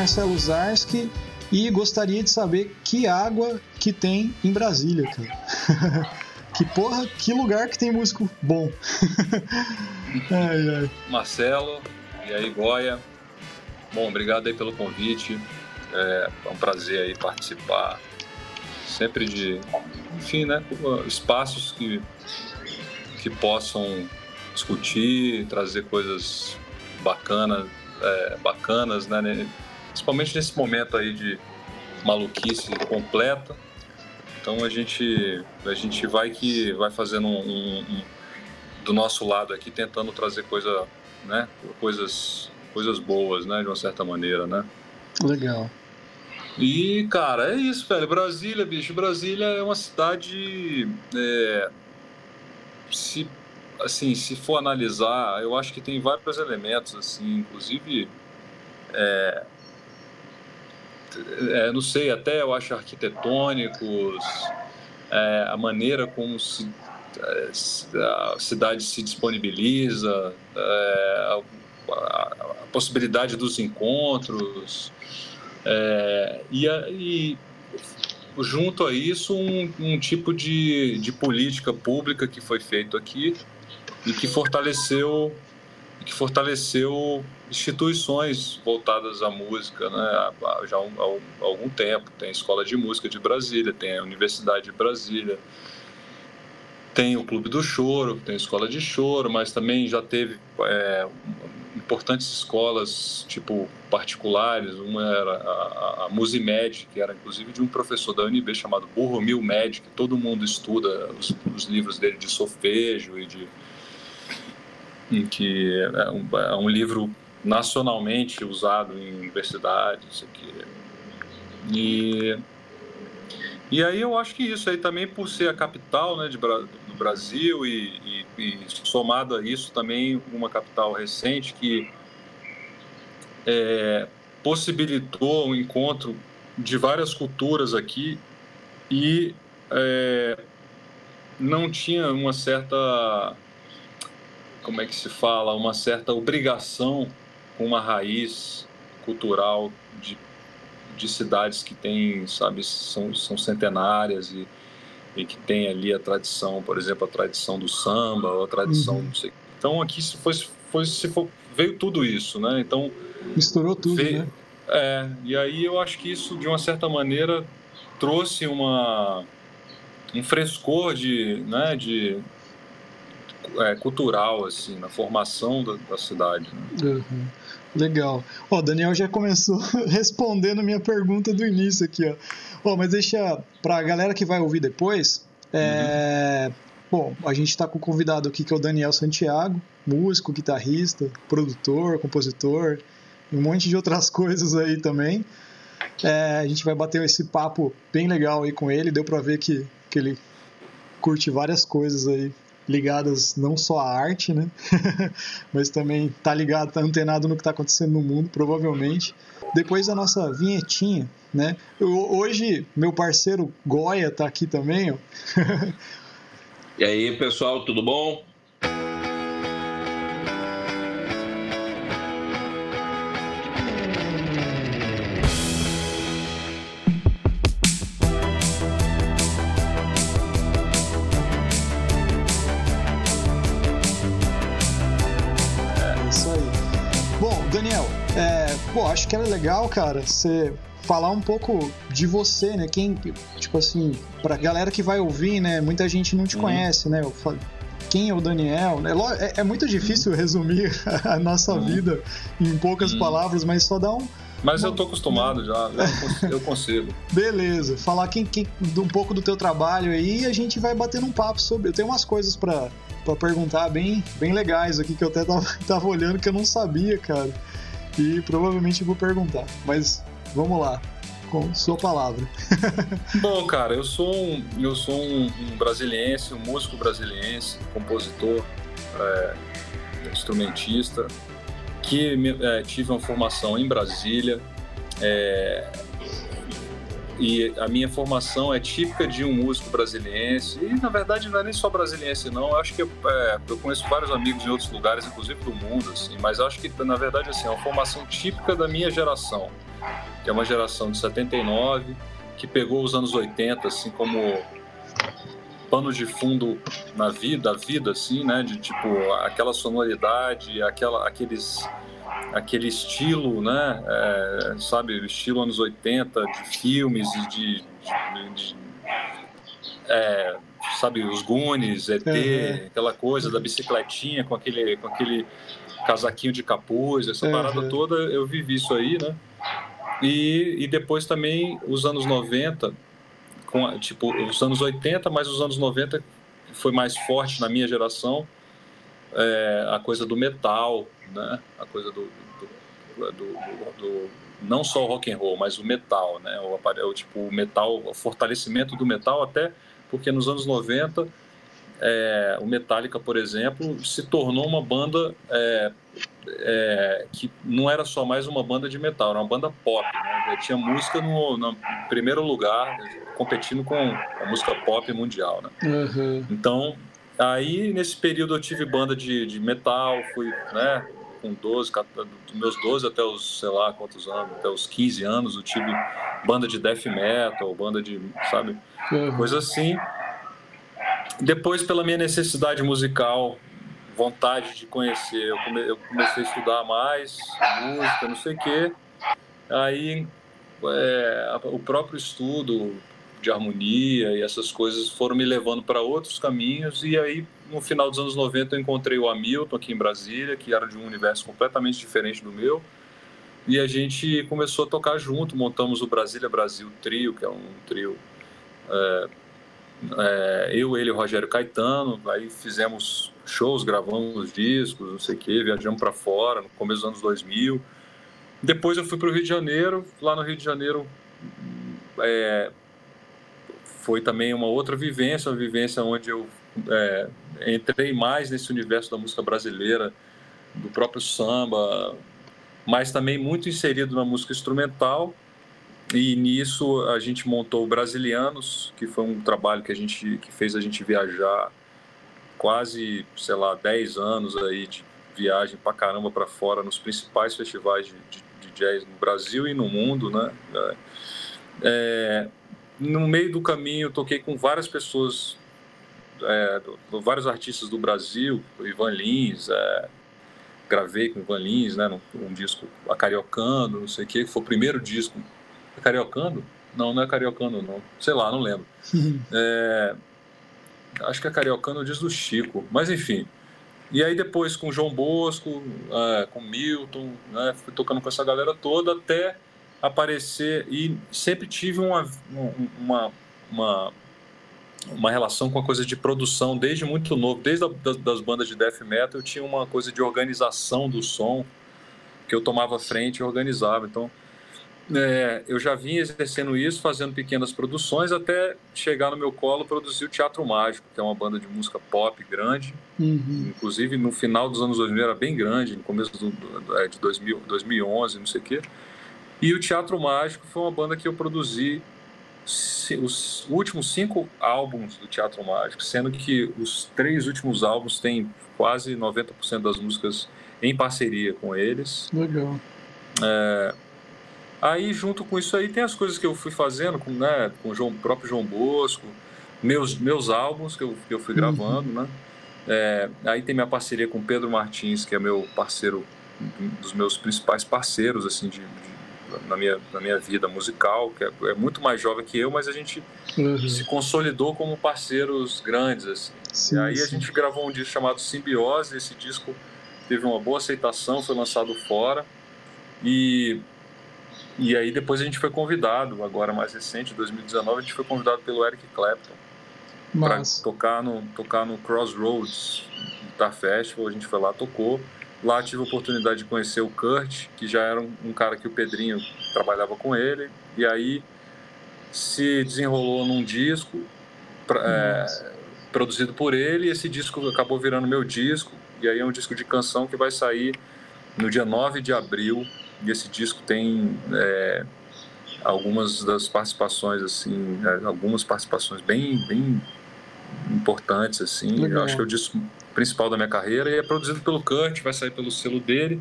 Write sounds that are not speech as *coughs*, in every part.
Marcelo Zarski e gostaria de saber que água que tem em Brasília, cara. *laughs* que porra, que lugar que tem músico bom. *laughs* ai, ai. Marcelo, e aí, Goya. Bom, obrigado aí pelo convite. É, é um prazer aí participar. Sempre de, enfim, né? Espaços que, que possam discutir, trazer coisas bacanas, é, bacanas, né? Principalmente nesse momento aí de maluquice completa. Então a gente, a gente vai que vai fazendo um, um, um, do nosso lado aqui, tentando trazer coisa, né? Coisas, coisas boas, né? De uma certa maneira, né? Legal. E, cara, é isso, velho. Brasília, bicho. Brasília é uma cidade. É, se, assim, se for analisar, eu acho que tem vários elementos, assim, inclusive. É, é, não sei, até eu acho arquitetônicos, é, a maneira como se, é, a cidade se disponibiliza, é, a, a, a, possibilidade dos encontros, é, e, e, junto a isso um, um tipo de, de política pública que foi feito aqui e que fortaleceu que fortaleceu instituições voltadas à música né, já há, algum tempo. Tem a Escola de Música de Brasília, tem a Universidade de Brasília, tem o Clube do Choro, tem a Escola de Choro, mas também já teve é, importantes escolas, tipo, particulares. Uma era a, a, Musimed, que era inclusive de um professor da UNB chamado Burro Mil Med, que todo mundo estuda os, os livros dele de solfejo e de que é um, é um, livro nacionalmente usado em universidades aqui. E e aí eu acho que isso aí também por ser a capital né, de, do Brasil e, e, e somado a isso também uma capital recente que é, possibilitou o um encontro de várias culturas aqui e é, não tinha uma certa como é que se fala, uma certa obrigação com uma raiz cultural de, de cidades que têm, sabe, são, são centenárias e, e que tem ali a tradição, por exemplo, a tradição do samba, ou a tradição, uhum. não sei. Então aqui se foi, foi, se for, veio tudo isso, né? Então misturou tudo, veio, né? É, e aí eu acho que isso de uma certa maneira trouxe uma um frescor de, né, de é, cultural, assim, na formação da, da cidade. Né? Uhum. Legal. Ó, o Daniel já começou *laughs* respondendo minha pergunta do início aqui, ó. Ó, mas deixa pra galera que vai ouvir depois. É... Uhum. Bom, a gente está com o convidado aqui que é o Daniel Santiago, músico, guitarrista, produtor, compositor, um monte de outras *laughs* coisas aí também. É, a gente vai bater esse papo bem legal aí com ele. Deu para ver que, que ele curte várias coisas aí ligadas não só à arte, né? *laughs* mas também tá ligado, tá antenado no que está acontecendo no mundo, provavelmente. Depois da nossa vinhetinha, né? Eu, hoje, meu parceiro Goya tá aqui também, ó. *laughs* e aí, pessoal, tudo bom? Acho que era legal, cara, você falar um pouco de você, né? Quem, tipo assim, pra galera que vai ouvir, né? Muita gente não te uhum. conhece, né? Eu quem é o Daniel? Né? É, é muito difícil uhum. *laughs* resumir a nossa uhum. vida em poucas uhum. palavras, mas só dá um. Mas eu tô acostumado já, eu consigo. *laughs* Beleza, falar quem, quem, um pouco do teu trabalho aí e a gente vai batendo um papo sobre. Eu tenho umas coisas para perguntar bem, bem legais aqui que eu até tava, *laughs* tava olhando que eu não sabia, cara e provavelmente vou perguntar. Mas vamos lá, com sua palavra. *laughs* Bom, cara, eu sou um, eu sou um, um brasiliense, um músico brasiliense, compositor, é, instrumentista, que é, tive uma formação em Brasília. É, e a minha formação é típica de um músico brasiliense, e na verdade não é nem só brasiliense, não. Eu acho que eu, é, eu conheço vários amigos em outros lugares, inclusive do mundo, assim, mas acho que na verdade assim, é uma formação típica da minha geração. que é uma geração de 79, que pegou os anos 80 assim como pano de fundo na vida, a vida assim, né, de tipo aquela sonoridade, aquela aqueles aquele estilo, né, é, sabe, estilo anos 80 de filmes e de, de, de é, sabe, os Goonies, ET, uhum. aquela coisa da bicicletinha com aquele, com aquele casaquinho de capuz, essa uhum. parada toda, eu vivi isso aí, né? E, e depois também os anos 90, com, tipo, os anos 80, mas os anos 90 foi mais forte na minha geração, é, a coisa do metal, né? A coisa do, do, do, do não só o rock and roll, mas o metal, né? O, o tipo o metal, o fortalecimento do metal até porque nos anos 90 é, o Metallica, por exemplo, se tornou uma banda é, é, que não era só mais uma banda de metal, era uma banda pop. Né? Tinha música no, no, primeiro lugar, competindo com a música pop mundial. Né? Uhum. Então, aí nesse período eu tive banda de, de metal, fui né, com 12, dos meus 12 até os, sei lá quantos anos, até os 15 anos, eu tive banda de death metal, banda de, sabe, uhum. coisa assim. Depois, pela minha necessidade musical, vontade de conhecer, eu, come, eu comecei a estudar mais música, não sei o quê. Aí, é, o próprio estudo de harmonia e essas coisas foram me levando para outros caminhos. E aí, no final dos anos 90, eu encontrei o Hamilton aqui em Brasília, que era de um universo completamente diferente do meu. E a gente começou a tocar junto, montamos o Brasília Brasil Trio, que é um trio. É, é, eu, ele e o Rogério Caetano, aí fizemos shows, gravamos discos, não sei o quê, viajamos para fora no começo dos anos 2000. Depois eu fui para o Rio de Janeiro, lá no Rio de Janeiro é, foi também uma outra vivência, uma vivência onde eu é, entrei mais nesse universo da música brasileira, do próprio samba, mas também muito inserido na música instrumental. E nisso a gente montou o Brasilianos, que foi um trabalho que a gente que fez a gente viajar quase, sei lá, 10 anos aí de viagem para caramba para fora nos principais festivais de, de, de, jazz no Brasil e no mundo, né? É, no meio do caminho toquei com várias pessoas, é, vários artistas do Brasil, Ivan Lins, é, gravei com o Ivan Lins, né, um, um disco Acariocando, não sei o que, foi o primeiro disco. É Cariocando? Não, não é Cariocando, não. Sei lá, não lembro. *laughs* é, acho que é Cariocando o disco do Chico, mas enfim. E aí depois com o João Bosco, é, com o Milton, né, fui tocando com essa galera toda até aparecer e sempre tive uma, uma, uma, uma relação com a coisa de produção desde muito novo, desde a, das, das bandas de death metal eu tinha uma coisa de organização do som que eu tomava frente e organizava, então é, eu já vinha exercendo isso, fazendo pequenas produções, até chegar no meu colo produzir o Teatro Mágico, que é uma banda de música pop grande. Uhum. Inclusive, no final dos anos 2000 era bem grande, no começo do, do, é, de 2000, 2011, não sei o quê. E o Teatro Mágico foi uma banda que eu produzi os últimos cinco álbuns do Teatro Mágico, sendo que os três últimos álbuns têm quase 90% das músicas em parceria com eles. Legal. É, aí, junto com isso aí, tem as coisas que eu fui fazendo com, né, com o João, próprio João Bosco, meus, meus álbuns que eu, que eu fui uhum. gravando, né? É, aí tem minha parceria com Pedro Martins, que é meu parceiro, um dos meus principais parceiros, assim, de, de na minha, na minha vida musical, que é, é muito mais jovem que eu, mas a gente uhum. se consolidou como parceiros grandes. Assim. Sim, e aí sim. a gente gravou um disco chamado Simbiose, esse disco teve uma boa aceitação, foi lançado fora. E, e aí depois a gente foi convidado, agora mais recente, 2019, a gente foi convidado pelo Eric Clapton para tocar no, tocar no Crossroads Guitar Festival. A gente foi lá, tocou. Lá tive a oportunidade de conhecer o Kurt, que já era um, um cara que o Pedrinho trabalhava com ele, e aí se desenrolou num disco pra, é, produzido por ele, e esse disco acabou virando meu disco, e aí é um disco de canção que vai sair no dia 9 de abril, e esse disco tem é, algumas das participações, assim, é, algumas participações bem, bem importantes, assim, eu acho que é o disco principal da minha carreira e é produzido pelo Kurt, vai sair pelo selo dele.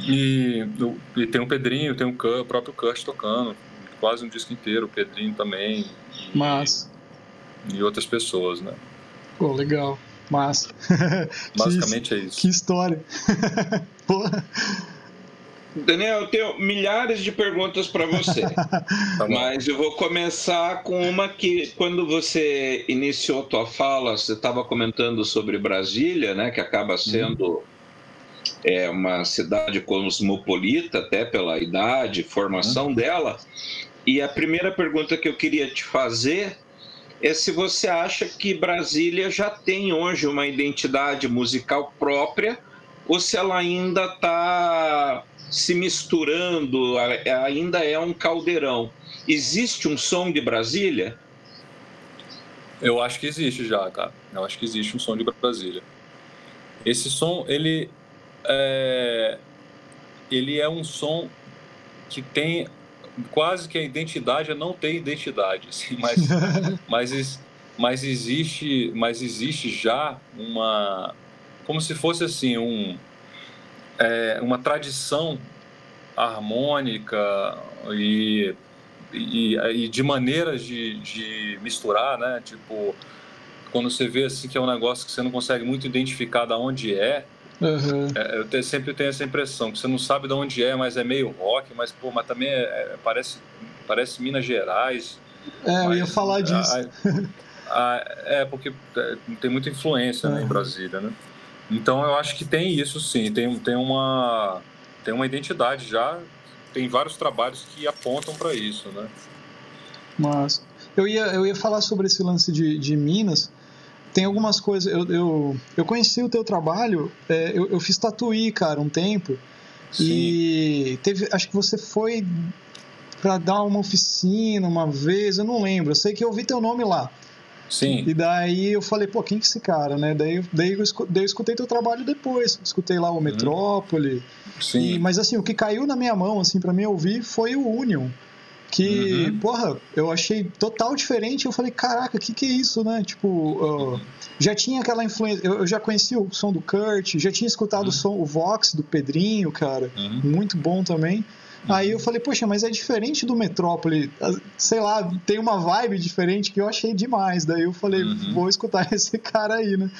E, e tem o Pedrinho, tem o, Kurt, o próprio Kurt tocando, quase um disco inteiro, o Pedrinho também. Mas. E outras pessoas, né? Pô, legal. Mas. *laughs* Basicamente que, é isso. Que história. *laughs* Porra. Daniel, eu tenho milhares de perguntas para você, *laughs* tá mas eu vou começar com uma que, quando você iniciou a tua fala, você estava comentando sobre Brasília, né, que acaba sendo uhum. é, uma cidade cosmopolita, até pela idade, formação uhum. dela. E a primeira pergunta que eu queria te fazer é se você acha que Brasília já tem hoje uma identidade musical própria ou se ela ainda está se misturando, ainda é um caldeirão. Existe um som de Brasília? Eu acho que existe já, cara. Eu acho que existe um som de Brasília. Esse som, ele é, ele é um som que tem quase que a identidade é não ter identidade, assim, mas, *laughs* mas, mas existe, mas existe já uma, como se fosse assim um é, uma tradição harmônica e, e, e de maneiras de, de, misturar, né? Tipo, quando você vê assim que é um negócio que você não consegue muito identificar da onde é, Uhum. É, eu te, sempre tenho essa impressão que você não sabe de onde é, mas é meio rock, mas pô, mas também é, é, parece parece Minas Gerais. É, mas, eu ia falar disso. A, a, é porque é, tem muita influência né, em Brasília, né? Então eu acho que tem isso sim, tem, tem, uma, tem uma identidade já, tem vários trabalhos que apontam para isso, né? Mas eu ia, eu ia falar sobre esse lance de, de Minas. Tem algumas coisas. Eu, eu, eu conheci o teu trabalho, é, eu, eu fiz tatuí, cara, um tempo. Sim. E teve. Acho que você foi para dar uma oficina uma vez, eu não lembro. Eu sei que eu vi teu nome lá. Sim. E daí eu falei, pô, quem que é esse cara, né? Daí, daí, eu, daí eu escutei teu trabalho depois. Escutei lá o uhum. Metrópole. Sim. E, mas assim, o que caiu na minha mão, assim, para mim ouvir foi o Union. Que, uhum. porra, eu achei total diferente. Eu falei, caraca, o que, que é isso, né? Tipo, uh, já tinha aquela influência. Eu, eu, já conhecia o som do Kurt, já tinha escutado uhum. o som, o Vox do Pedrinho, cara. Uhum. Muito bom também. Aí eu falei, poxa, mas é diferente do Metrópole. Sei lá, tem uma vibe diferente que eu achei demais. Daí eu falei, uhum. vou escutar *laughs* esse cara aí, né?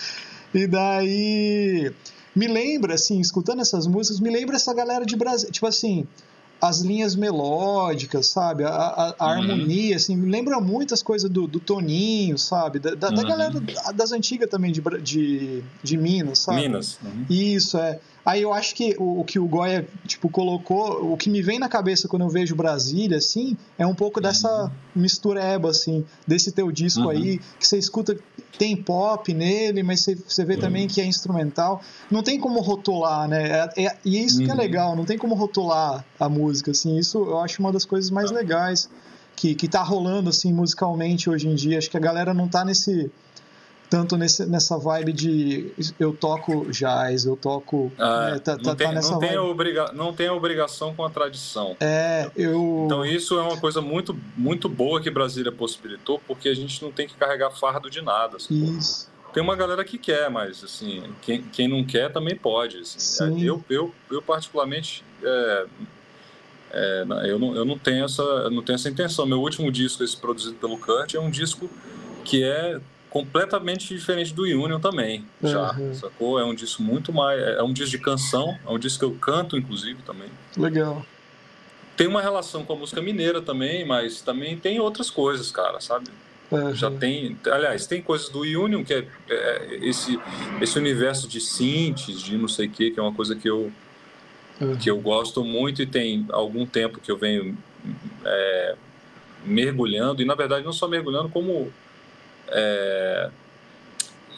E daí. Me lembra, assim, escutando essas músicas, me lembra essa galera de Brasil. Tipo assim, as linhas melódicas, sabe? A, a, a uhum. harmonia, assim, me lembra muitas coisas do, do Toninho, sabe? Da, da, uhum. da galera das antigas também de, de, de Minas, sabe? Minas. Uhum. Isso, é. Aí eu acho que o, o, que o Goya, tipo, colocou, o que me vem na cabeça quando eu vejo Brasília, assim, é um pouco dessa mistureba, assim, desse teu disco uhum. aí, que você escuta, tem pop nele, mas você, você vê uhum. também que é instrumental. Não tem como rotular, né? É, é, e isso uhum. que é uhum. legal, não tem como rotular a música, assim, isso eu acho uma das coisas mais legais que, que tá rolando, assim, musicalmente hoje em dia. Acho que a galera não tá nesse tanto nesse, nessa vibe de eu toco jazz, eu toco. Ah, né, tá, não, tá, tem, tá não, tem obriga, não tem a obrigação com a tradição. É, eu. Então isso é uma coisa muito, muito boa que Brasília possibilitou, porque a gente não tem que carregar fardo de nada. Assim, isso. Tem uma galera que quer, mas assim, quem, quem não quer também pode. Assim. Eu, eu, eu, particularmente. É, é, eu, não, eu não tenho essa não tenho essa intenção. Meu último disco, esse produzido pelo Kurt, é um disco que é completamente diferente do Union também, já, uhum. sacou? É um disco muito mais, é um disco de canção, é um disco que eu canto inclusive também. Legal. Tem uma relação com a música mineira também, mas também tem outras coisas, cara, sabe? Uhum. Já tem, aliás, tem coisas do Union que é, é esse esse universo de synths, de não sei o que, que é uma coisa que eu uhum. que eu gosto muito e tem algum tempo que eu venho é, mergulhando e na verdade não só mergulhando como é,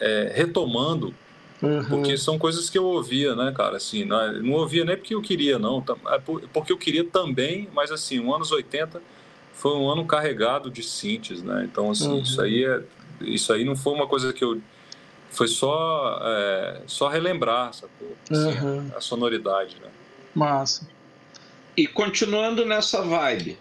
é, retomando, uhum. porque são coisas que eu ouvia, né, cara? Assim, não, não ouvia nem porque eu queria, não, é porque eu queria também, mas assim, os anos 80 foi um ano carregado de synths, né? Então, assim, uhum. isso aí é, isso aí não foi uma coisa que eu foi só é, só relembrar, sacou? Assim, uhum. a, a sonoridade, né? Massa. E continuando nessa vibe,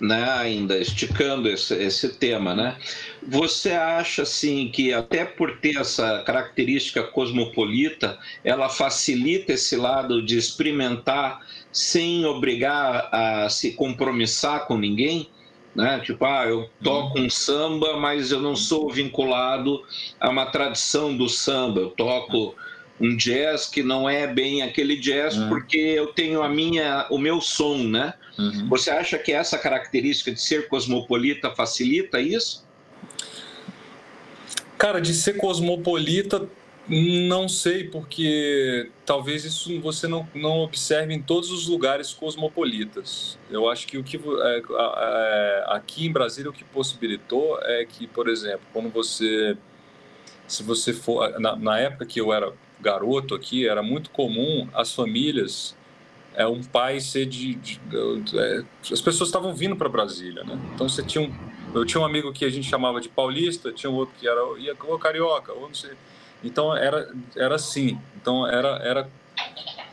né, ainda esticando esse, esse tema, né? Você acha assim que até por ter essa característica cosmopolita, ela facilita esse lado de experimentar sem obrigar a se compromissar com ninguém? Né? Tipo, ah, eu toco um samba, mas eu não sou vinculado a uma tradição do samba. Eu toco um jazz que não é bem aquele jazz uhum. porque eu tenho a minha, o meu som, né? Uhum. Você acha que essa característica de ser cosmopolita facilita isso? Cara, de ser cosmopolita, não sei, porque talvez isso você não, não observe em todos os lugares cosmopolitas. Eu acho que o que é, é, aqui em Brasília o que possibilitou é que, por exemplo, quando você se você for na, na época que eu era garoto aqui, era muito comum as famílias, é um pai ser de. de, de é, as pessoas estavam vindo para Brasília, né? Então você tinha um. Eu tinha um amigo que a gente chamava de paulista, tinha um outro que era ia, ou carioca, ou não sei. Então era, era assim. Então era. era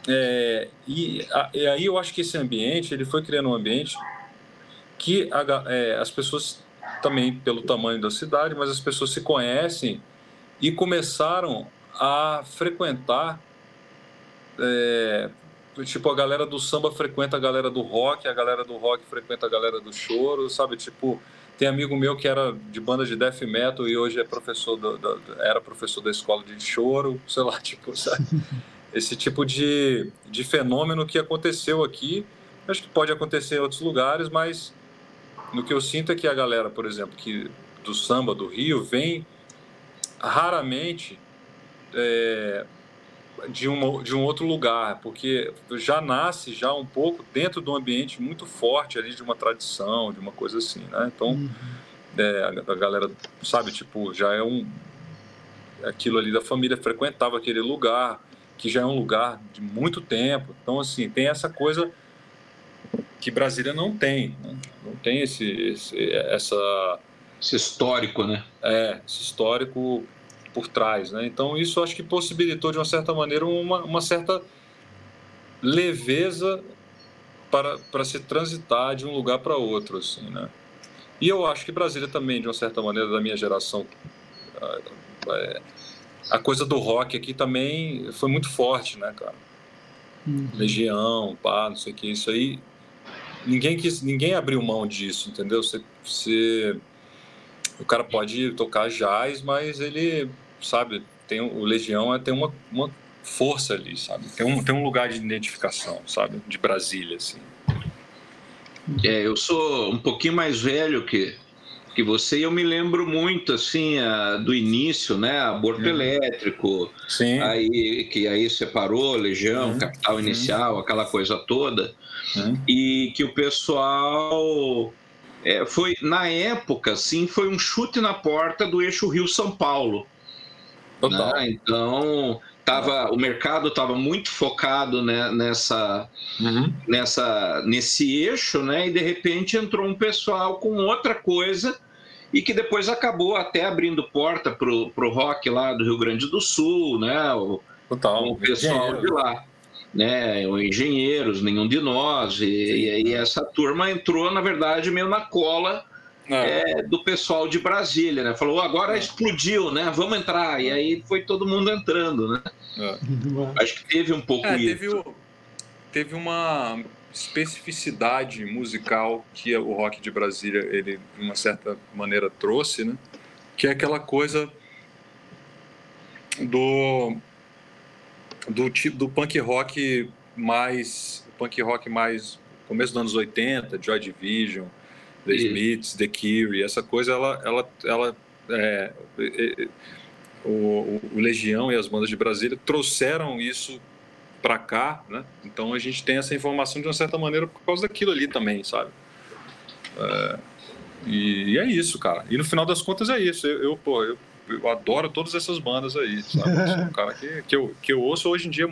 é, e, a, e aí eu acho que esse ambiente, ele foi criando um ambiente que a, é, as pessoas também pelo tamanho da cidade, mas as pessoas se conhecem e começaram a frequentar. É, tipo, a galera do samba frequenta a galera do rock, a galera do rock frequenta a galera do choro, sabe? Tipo, tem amigo meu que era de banda de death metal e hoje é professor do, do, era professor da escola de choro, *laughs* sei lá, tipo, sabe? Esse tipo de, de fenômeno que aconteceu aqui, acho que pode acontecer em outros lugares, mas no que eu sinto é que a galera, por exemplo, que do samba do Rio vem raramente é, de, uma, de um outro lugar, porque já nasce já um pouco dentro de um ambiente muito forte ali de uma tradição, de uma coisa assim, né? Então, uhum. é, a, a, galera, sabe, tipo, já é um... Aquilo ali da família frequentava aquele lugar, que já é um lugar de muito tempo. Então, assim, tem essa coisa que Brasília não tem, né? Não tem esse, esse, essa... Esse histórico, né? É, esse histórico por trás. Né? Então, isso acho que possibilitou, de uma certa maneira, uma, uma certa leveza para, para se transitar de um lugar para outro. Assim, né? E eu acho que Brasília também, de uma certa maneira, da minha geração, é, a coisa do rock aqui também foi muito forte, né, cara? Uhum. Legião, pá, não sei o que, isso aí. Ninguém, quis, ninguém abriu mão disso, entendeu? Você, você, o cara pode tocar jazz, mas ele sabe? Tem, o Legião é, tem uma, uma força ali, sabe? Tem um, tem um lugar de identificação, sabe? De Brasília, assim. É, eu sou um pouquinho mais velho que, que você e eu me lembro muito, assim, a, do início, né? Aborto uhum. elétrico, Sim. Aí, que aí separou Legião, uhum. Capital Inicial, uhum. aquela coisa toda. Uhum. E que o pessoal... É, foi na época, sim, foi um chute na porta do eixo Rio São Paulo. Total. Né? Então, tava, o mercado estava muito focado né, nessa, uhum. nessa, nesse eixo, né? E de repente entrou um pessoal com outra coisa e que depois acabou até abrindo porta para o rock lá do Rio Grande do Sul, né? O, Total. o pessoal de lá. Né, o engenheiros, nenhum de nós, e, e, e essa turma entrou, na verdade, meio na cola é. É, do pessoal de Brasília, né? Falou, agora é. explodiu, né? Vamos entrar. E aí foi todo mundo entrando, né? É. Acho que teve um pouco é, isso. Teve, teve uma especificidade musical que o rock de Brasília, ele, de uma certa maneira, trouxe, né? Que é aquela coisa do do tipo do punk rock mais punk rock mais começo dos anos 80, Joy Division, The Smiths, The Cure, essa coisa, ela, ela, ela é, é, é o, o, Legião e as bandas de Brasília trouxeram isso para cá, né? Então a gente tem essa informação de uma certa maneira por causa daquilo ali também, sabe? É, e, e, é isso, cara. E no final das contas é isso. Eu, eu pô, eu, eu adoro todas essas bandas aí, sabe? Eu sou um cara que, que, eu, que eu ouço hoje em dia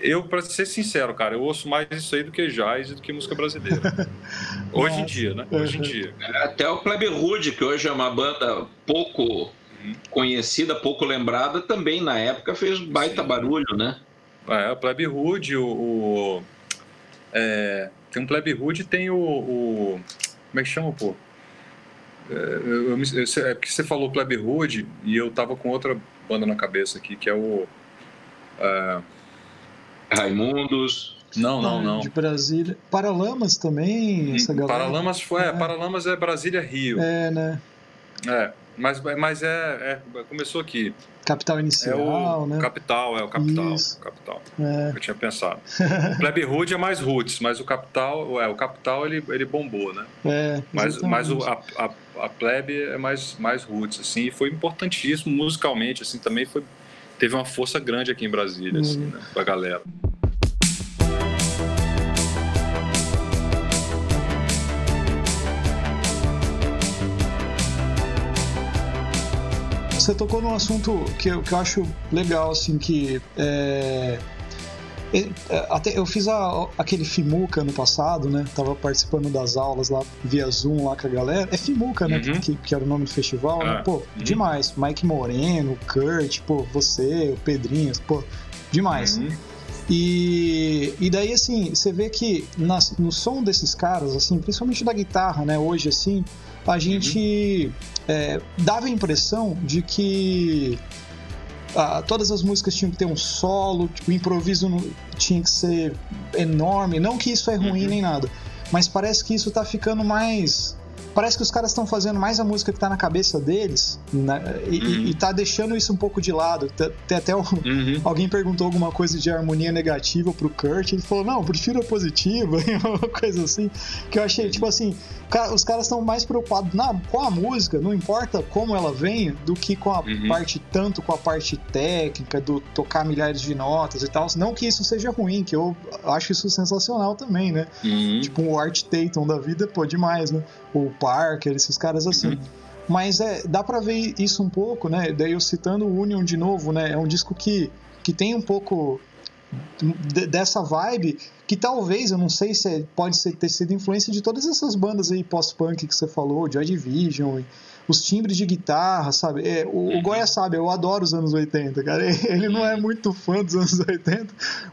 eu, para ser sincero, cara, eu ouço mais isso aí do que jazz e do que música brasileira. *laughs* hoje em dia, né? Hoje em dia. Até o Plebe Rude, que hoje é uma banda pouco uhum. conhecida, pouco lembrada, também na época fez baita Sim. barulho, né? É, o Plebe Rude, o. o é, tem um Plebe Rude tem o, o, Como é que chama, pô? É, eu, eu, é porque você falou Plebe Hood e eu tava com outra banda na cabeça aqui, que é o. É... Raimundos. Não, não, não. De Brasília. Paralamas também, essa galera. Paralamas foi, é, Paralamas é Brasília Rio. É, né? É, mas, mas é, é começou aqui. Capital Inicial, é o né? Capital, é o Capital. Isso. Capital. É. Eu tinha pensado. o *laughs* Plebe Hood é mais roots, mas o Capital, é, o Capital ele, ele bombou, né? É, mas, mas o, a, a, a Plebe é mais, mais roots, assim, e foi importantíssimo musicalmente, assim, também foi, teve uma força grande aqui em Brasília, assim, uhum. né, pra galera. você tocou num assunto que eu, que eu acho legal, assim, que é, é até eu fiz a, aquele Fimuca no passado, né? Tava participando das aulas lá via Zoom lá com a galera. É Fimuca, né? Uhum. Que, que, era o nome do festival, né? ah, né? Pô, uhum. demais. Mike Moreno, Kurt, pô, você, o Pedrinho, pô, demais. Uhum. E, e daí, assim, você vê que nas, no som desses caras, assim, principalmente da guitarra, né? Hoje, assim, a gente uhum. é, dava a impressão de que ah, todas as músicas tinham que ter um solo, tipo, o improviso tinha que ser enorme. Não que isso é ruim uhum. nem nada, mas parece que isso tá ficando mais parece que os caras estão fazendo mais a música que tá na cabeça deles né? e, uhum. e tá deixando isso um pouco de lado. Tem até um, uhum. alguém perguntou alguma coisa de harmonia negativa pro Kurt, ele falou, não, prefiro a positiva, *laughs* uma coisa assim, que eu achei, tipo assim, os caras estão mais preocupados na, com a música, não importa como ela venha, do que com a uhum. parte, tanto com a parte técnica, do tocar milhares de notas e tal. Não que isso seja ruim, que eu acho isso sensacional também, né? Uhum. Tipo, o Art Tatum da vida, pô, demais, né? O Parker, esses caras assim. Uhum. Mas é, dá pra ver isso um pouco, né? Daí eu citando o Union de novo, né? É um disco que, que tem um pouco dessa vibe que talvez, eu não sei se é, pode ser, ter sido influência de todas essas bandas aí pós-punk que você falou, Joy Division, os timbres de guitarra, sabe? É, o, o uhum. Goya sabe, eu adoro os anos 80, cara. *laughs* Ele não é muito fã dos anos 80,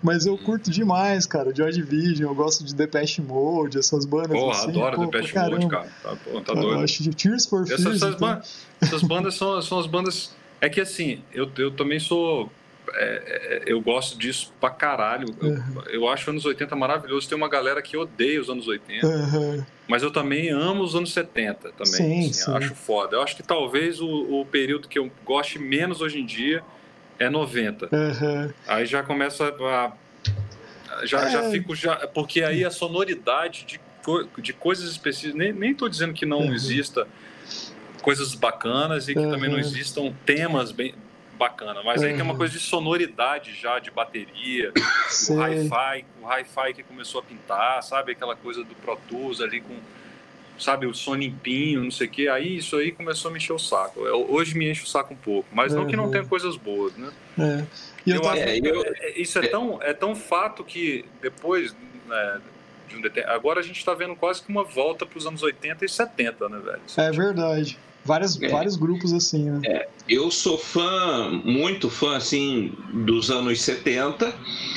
mas eu curto demais, cara. Joy Division, eu gosto de Depeche Mode, essas bandas Porra, assim. adoro pô, Depeche Mode, cara. Tá, pô, tá doido. Eu acho de Tears for Fears. Essas, essas, então. essas bandas são, são as bandas... É que assim, eu, eu também sou é, é, eu gosto disso pra caralho. Eu, uhum. eu acho anos 80 maravilhoso. Tem uma galera que odeia os anos 80, uhum. mas eu também amo os anos 70 também. Sim, assim, sim. Acho foda. Eu acho que talvez o, o, período que eu goste menos hoje em dia é 90. Uhum. Aí já começa a. Já, é. já fico. Já, porque aí a sonoridade de, de coisas específicas. Nem, nem tô dizendo que não exista coisas bacanas e que também não existam temas bem, bacana. Mas aí tem uma coisa de sonoridade já, de bateria, *coughs* o hi-fi, o hi-fi que começou a pintar, sabe? Aquela coisa do Pro Tools ali com, sabe, o som limpinho, não sei o quê. Aí isso aí começou a me encher o saco. Eu, hoje me enche o saco um pouco, mas uhum. não que não tenha coisas boas, né? É. Eu, eu acho é, eu... É, isso é tão, é tão fato que depois, né, de um determin... agora a gente está vendo quase que uma volta para os anos 80 e 70, né, velho? é verdade. Várias, é. Vários grupos assim, né? É. Eu sou fã, muito fã, assim, dos anos 70,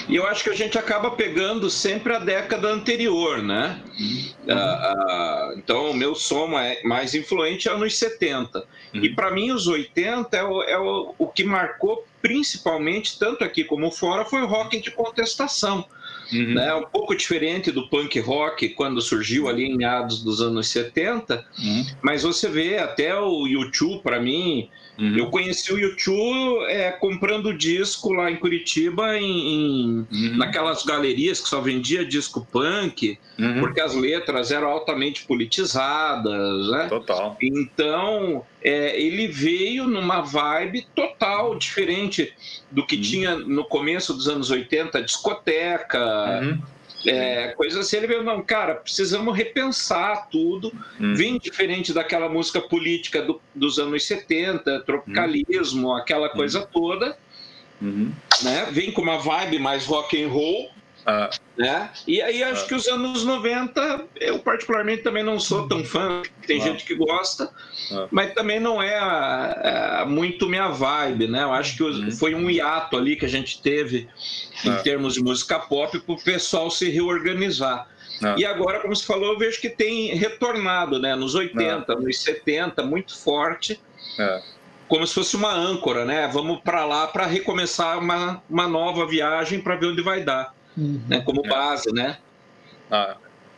e eu acho que a gente acaba pegando sempre a década anterior, né? Uhum. Ah, ah, então, o meu som é mais influente é anos 70. Uhum. E para mim, os 80 é, o, é o, o que marcou principalmente, tanto aqui como fora, foi o rock de contestação. Uhum. Né? Um pouco diferente do punk rock quando surgiu ali em meados dos anos 70, uhum. mas você vê até o YouTube, para mim, Uhum. Eu conheci o YouTube é, comprando disco lá em Curitiba, em, em uhum. naquelas galerias que só vendia disco punk, uhum. porque as letras eram altamente politizadas. Né? Total. Então, é, ele veio numa vibe total diferente do que uhum. tinha no começo dos anos 80, discoteca uhum é, coisas assim. Ele veio, não, cara, precisamos repensar tudo. Hum. Vem diferente daquela música política do, dos anos 70, tropicalismo, hum. aquela coisa hum. toda. Uhum. Né? Vem com uma vibe mais rock and roll. Ah. Né? E aí acho ah. que os anos 90, eu particularmente também não sou tão fã, tem ah. gente que gosta, ah. mas também não é a, a, muito minha vibe, né? Eu acho que uhum. foi um hiato ali que a gente teve em ah. termos de música pop para o pessoal se reorganizar. Ah. E agora, como você falou, eu vejo que tem retornado, né? Nos 80, ah. nos 70, muito forte. É. Como se fosse uma âncora, né? Vamos para lá para recomeçar uma, uma nova viagem para ver onde vai dar. Uhum. Né? Como é. base, né? Ah,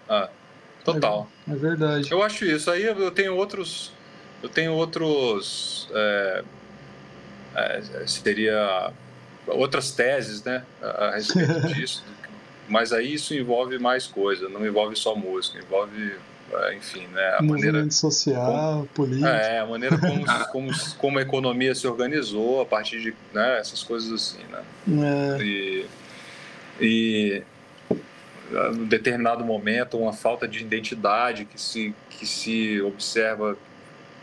ah. Total. É, é, verdade. Eu acho isso. Aí eu tenho outros. Eu tenho outros. É, é, seria outras teses, né, a respeito *laughs* disso. Mas aí isso envolve mais coisa, não envolve só música, envolve, é, enfim, né, a maneira social, como, política. É, a maneira como, *laughs* como, como a economia se organizou a partir de né, essas coisas assim, né. É. E, e em determinado momento uma falta de identidade que se que se observa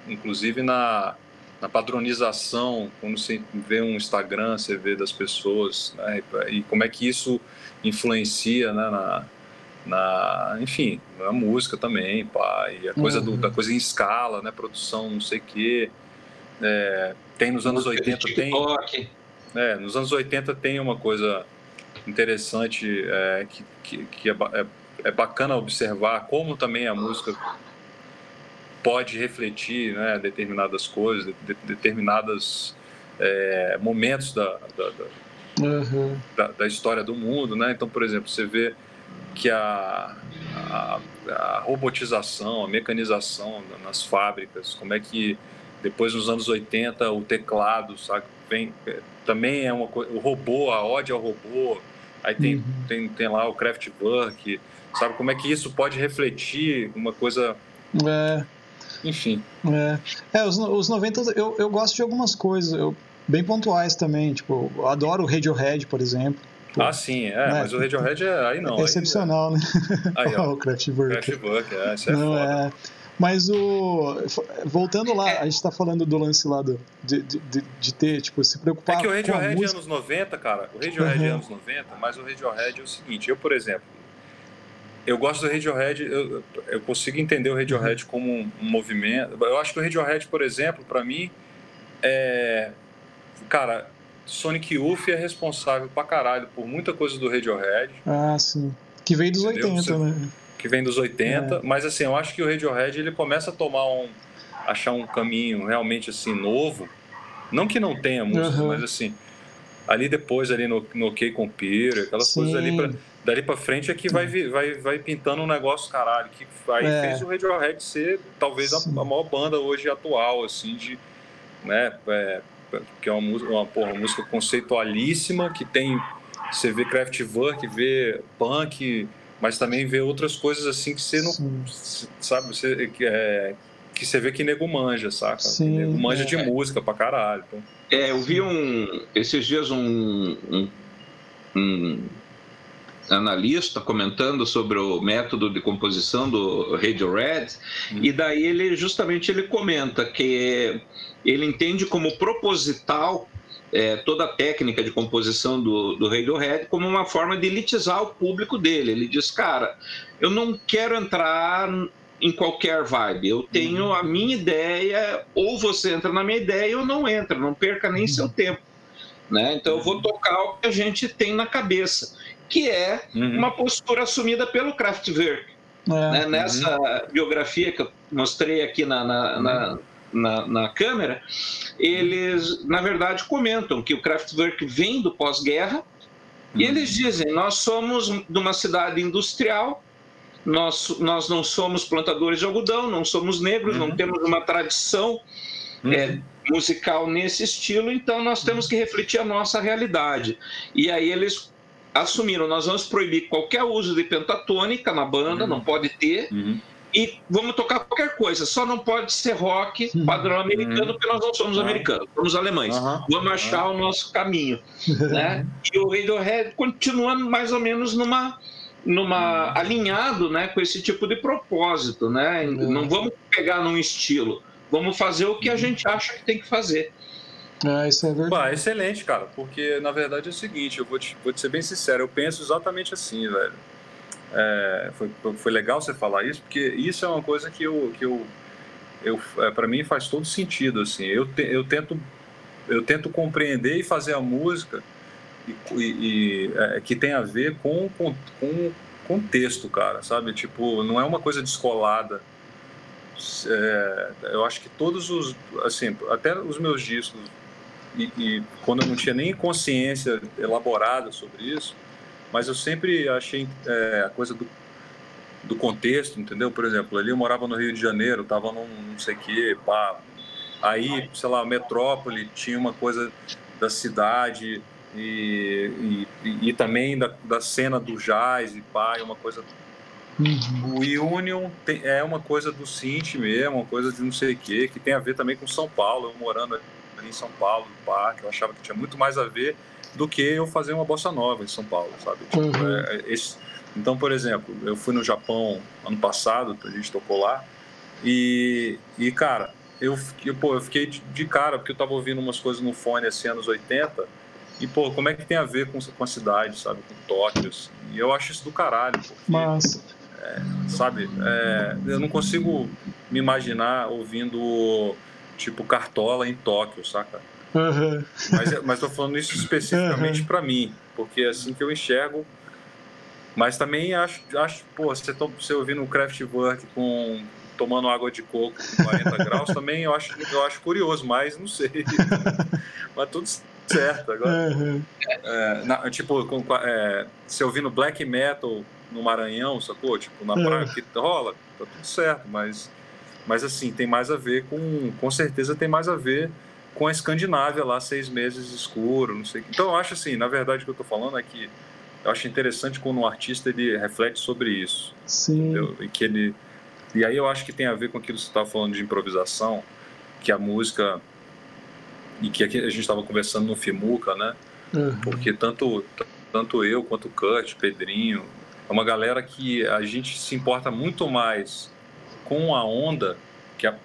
inclusive na na padronização, quando você vê um Instagram, você vê das pessoas, né, e como é que isso influencia né, na, na, enfim, na música também, pá, e a coisa uhum. do, da coisa em escala, né, produção, não sei o quê. É, tem nos anos 80 tem, é, nos anos 80 tem uma coisa interessante é, que, que, que é, é, é bacana observar como também a música pode refletir né, determinadas coisas, de, determinados é, momentos da, da, da, uhum. da, da, história do mundo. Né? Então, por exemplo, você vê que a, a, a, robotização, a mecanização nas fábricas, como é que depois nos anos 80 o teclado sabe, vem, é, também é uma coisa, o robô, a ode ao robô, aí tem, uhum. tem, tem lá o Kraftwerk, sabe como é que isso pode refletir uma coisa é enfim. É, é os, os 90 eu, eu gosto de algumas coisas, eu, bem pontuais também. Tipo, eu adoro o Radiohead, por exemplo. Ah, sim, é, né? mas o Radiohead é aí não. É excepcional, aí, né? Aí, ó, *laughs* o Kraftwerk. Kraftwerk, é, isso é não, foda. É... Mas o. Voltando lá, a gente está falando do lance lá do, de, de, de, ter, tipo, se preocupar. É que o Radiohead é anos 90, cara. O Radiohead é uhum. é anos 90, mas o Radiohead é o seguinte, eu, por exemplo, eu gosto do Radiohead, eu, eu consigo entender o Radiohead uhum. como um, um, movimento. Eu acho que o Radiohead, por exemplo, para mim, é. Cara, Sonic Youth é responsável pra caralho por muita coisa do Radiohead. Ah, sim. Que vem dos entendeu? 80, Você, né? Que vem dos 80, é. mas assim, eu acho que o Radiohead ele começa a tomar um. achar um caminho realmente assim novo. Não que não tenha música, uhum. mas assim. Ali depois, ali no, no OK Computer, aquelas sim. coisas ali pra dali pra frente é que vai, vai, vai pintando um negócio caralho, que aí é. fez o Radiohead ser talvez a, a, maior banda hoje atual, assim, de, né, é, que é uma, música, uma, porra, uma música conceitualíssima, que tem, você vê Kraftwerk, vê punk, mas também vê outras coisas assim que você não, Sim. sabe, você, que, é, que você vê que nego manja, saca? Sim, nego manja é. de música pra caralho. Então. É, eu vi um, esses dias um, um, um analista comentando sobre o método de composição do Radiohead hum. e daí ele justamente ele comenta que ele entende como proposital é, toda a técnica de composição do, do Radiohead como uma forma de elitizar o público dele. Ele diz, cara, eu não quero entrar em qualquer vibe. Eu tenho uhum. a minha ideia, ou você entra na minha ideia ou não entra, não perca nem uhum. seu tempo. Né? Então eu vou uhum. tocar o que a gente tem na cabeça que é uhum. uma postura assumida pelo Kraftwerk. É. Né? Nessa uhum. biografia que eu mostrei aqui na, na, na, uhum. Na, na câmera, eles, na verdade, comentam que o Kraftwerk vem do pós-guerra e uhum. eles dizem: nós somos de uma cidade industrial, nós, nós não somos plantadores de algodão, não somos negros, uhum. não temos uma tradição uhum. é, musical nesse estilo, então nós temos que refletir a nossa realidade. E aí eles assumiram, nós vamos proibir qualquer uso de pentatônica na banda, uhum. não pode ter. Uhum. E vamos tocar qualquer coisa, só não pode ser rock uhum. padrão americano, porque nós não somos americanos, somos alemães. Vamos achar o nosso caminho. *laughs* né? E o Radiohead continua mais ou menos numa, numa alinhado né, com esse tipo de propósito. Né? Não vamos pegar num estilo, vamos fazer o que a gente acha que tem que fazer. Ah, isso é verdade. Bah, excelente, cara, porque na verdade é o seguinte, eu vou te, vou te ser bem sincero, eu penso exatamente assim, velho. É, foi, foi legal você falar isso, porque isso é uma coisa que eu, que eu, eu é, para mim faz todo sentido, assim. Eu, te, eu tento eu tento compreender e fazer a música e, e, e é, que tem a ver com, com, com, contexto, cara, sabe? Tipo, não é uma coisa descolada. É, eu acho que todos os, assim, até os meus discos, e, e, quando eu não tinha nem consciência elaborada sobre isso, mas eu sempre achei é, a coisa do, do contexto, entendeu? Por exemplo, ali eu morava no Rio de Janeiro, tava num não sei o quê, pá. Aí, sei lá, metrópole tinha uma coisa da cidade e, e, e também da, da cena do jazz e pá, uma coisa Uhum. O Union tem, é uma coisa do Cinti mesmo, uma coisa de não sei o quê, que tem a ver também com São Paulo, eu morando ali em São Paulo, no parque, eu achava que tinha muito mais a ver do que eu fazer uma bossa nova em São Paulo, sabe? Tipo, uhum. é, esse, então, por exemplo, eu fui no Japão ano passado, a gente tocou lá, e, e cara, eu, eu, pô, eu fiquei de, de cara, porque eu tava ouvindo umas coisas no fone, assim, anos 80, e, pô, como é que tem a ver com, com a cidade, sabe? Com Tóquio, assim. E eu acho isso do caralho, porque... É, sabe? É, eu não consigo me imaginar ouvindo, tipo, Cartola em Tóquio, saca? Uhum. Mas, mas tô falando isso especificamente uhum. para mim, porque é assim que eu enxergo mas também acho, acho pô, você, to, você ouvindo o Kraftwerk com tomando água de coco com 40 *laughs* graus, também eu acho, eu acho curioso, mas não sei. *laughs* mas tudo certo. Agora, uhum. é, na, tipo, com, é, você ouvindo black metal no Maranhão, sacou? Tipo, na praia que rola, tá tudo certo, mas, mas assim, tem mais a ver com, com certeza tem mais a ver com a Escandinávia lá, seis meses escuro, não sei. Então eu acho assim, na verdade o que eu tô falando é que eu acho interessante quando um artista ele reflete sobre isso. Sim. Entendeu? E que ele e aí eu acho que tem a ver com aquilo que você estava falando de improvisação, que a música e que a gente estava conversando no Fimuca, né? Uhum. Porque tanto tanto eu quanto o Kurt, Pedrinho, é uma galera que a gente se importa muito mais com a onda, que a,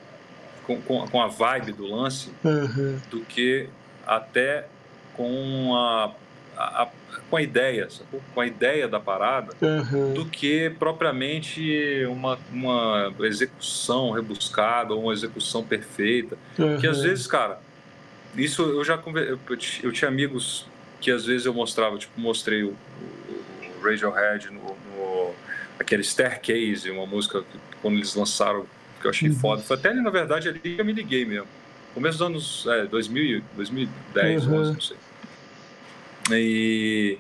com, com, com a vibe do lance, uhum. do que até com a a, a, com a ideia, com a ideia da parada, uhum. do que propriamente uma, uma execução rebuscada ou uma execução perfeita. Uhum. Que às vezes, cara, isso eu já eu, eu tinha amigos que às vezes eu mostrava, tipo, mostrei o, o Radiohead no, no aquele Staircase, uma música que quando eles lançaram que eu achei uhum. foda. Foi até ali, na verdade, ali que eu me liguei mesmo. Começo dos anos é, 2000, 2010, uhum. 11, não sei. E,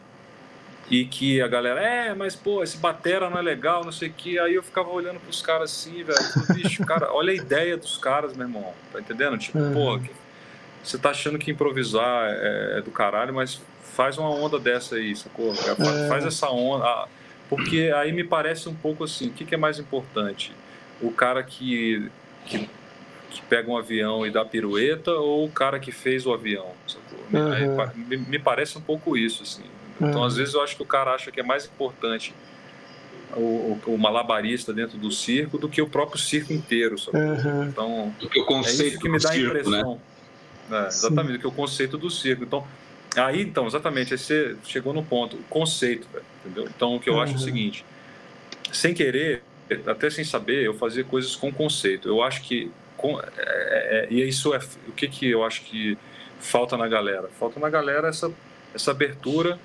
e que a galera, é, mas pô, esse batera não é legal, não sei o que. Aí eu ficava olhando pros caras assim, velho. Bicho, cara, olha a ideia dos caras, meu irmão. Tá entendendo? Tipo, uhum. pô, você tá achando que improvisar é, é, do caralho, mas faz uma onda dessa aí, sacou? É. Faz essa onda. Porque aí me parece um pouco assim, o que, que é mais importante? O cara que, que que pega um avião e dá pirueta ou o cara que fez o avião, uhum. me, me, parece um pouco isso, assim. Então, uhum. às vezes, eu acho que o cara acha que é mais importante o, o, o malabarista dentro do circo do que o próprio circo inteiro, uhum. Então, do que o conceito é isso que me dá a né? impressão. Né? É, exatamente, do que o conceito do circo. Então, aí, então, exatamente, aí você chegou no ponto, o conceito, entendeu? Então, o que eu acho é o seguinte, sem querer, até sem saber, eu fazia coisas com conceito. Eu acho que com, é, é, e isso é o que, que eu acho que falta na galera. Falta na galera essa, essa abertura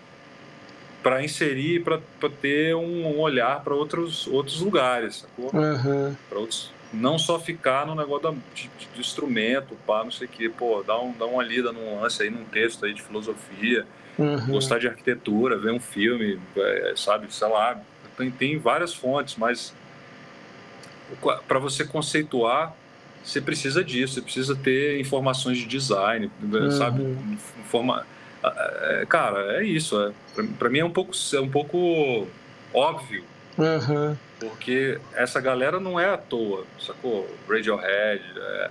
para inserir, para ter um, um olhar para outros, outros lugares, sacou? Uhum. Para outros, não só ficar no negócio da, de, de, instrumento, pá, não sei o quê, pô, dá, um, dá uma lida num lance aí, num texto aí de filosofia, uhum. gostar de arquitetura, ver um filme, é, sabe, sei lá, tem, tem várias fontes, mas para você conceituar você precisa disso, você precisa ter informações de design, uhum. sabe? Informa... É, cara, é isso. É. Para mim é um pouco, é um pouco óbvio. Uhum. Porque essa galera não é à toa, sacou? Radiohead, é,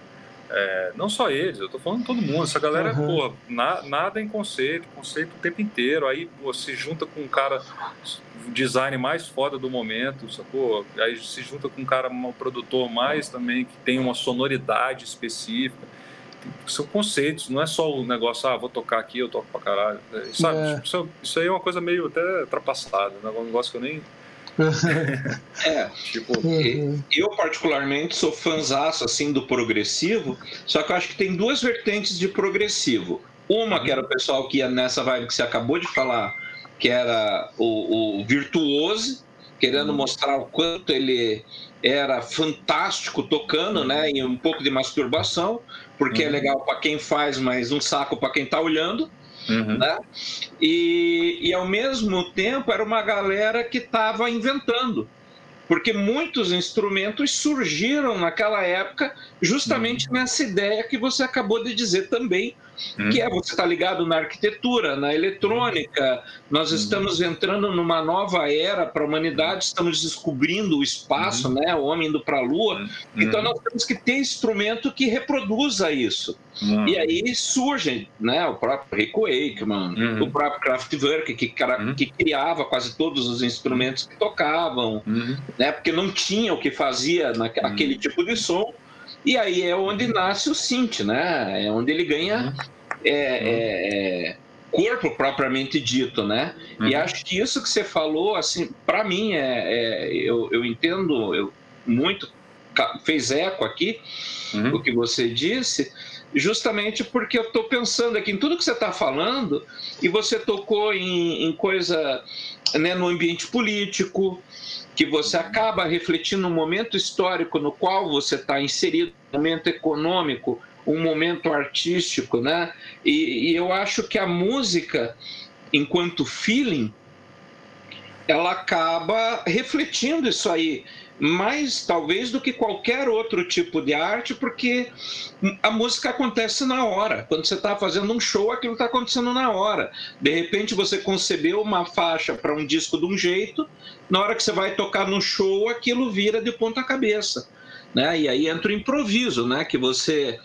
é, não só eles, eu tô falando todo mundo. Essa galera, uhum. pô, na, nada em conceito, conceito o tempo inteiro. Aí pô, se junta com um cara, design mais foda do momento, sacou? Aí se junta com um cara, um produtor mais também, que tem uma sonoridade específica. São conceitos, não é só o negócio, ah, vou tocar aqui, eu toco pra caralho. É, sabe? É. Isso, isso, aí é uma coisa meio até ultrapassada, né? um negócio que eu nem *laughs* é, tipo, uhum. eu particularmente sou fanzaço assim do progressivo, só que eu acho que tem duas vertentes de progressivo. Uma que era o pessoal que ia nessa vibe que você acabou de falar, que era o, o virtuoso, querendo uhum. mostrar o quanto ele era fantástico tocando, né? E um pouco de masturbação, porque é uhum. é legal para quem faz, mas um saco para quem está olhando. Uhum. Né? E, e ao mesmo tempo era uma galera que estava inventando porque muitos instrumentos surgiram naquela época justamente uhum. nessa ideia que você acabou de dizer também, uhum. que é você está ligado na arquitetura, na eletrônica. Nós uhum. estamos entrando numa nova era para a humanidade, estamos descobrindo o espaço, uhum. né? O homem indo para a Lua. Uhum. Então nós temos que ter instrumento que reproduza isso. Uhum. E aí surgem, né? O próprio Rick Wakeman, o próprio Kraftwerk que, que criava quase todos os instrumentos que tocavam, né? Porque não tinha o que fazia naquele tipo de som. E aí é onde nasce o synth, né? É onde ele ganha uhum. é, é, é, corpo propriamente dito, né? Uhum. E acho que isso que você falou, assim, para mim é, é, eu, eu entendo eu, muito fez eco aqui uhum. o que você disse, justamente porque eu estou pensando aqui em tudo que você está falando e você tocou em, em coisa né, no ambiente político, que você acaba refletindo um momento histórico no qual você está inserido, um momento econômico, um momento artístico, né? E, e, eu acho que a música, enquanto feeling, ela acaba refletindo isso aí mais talvez do que qualquer outro tipo de arte, porque a música acontece na hora. Quando você está fazendo um show, aquilo está acontecendo na hora. De repente você concebeu uma faixa para um disco de um jeito, na hora que você vai tocar no show, aquilo vira de ponta cabeça. Né? E aí entra o improviso, né? que você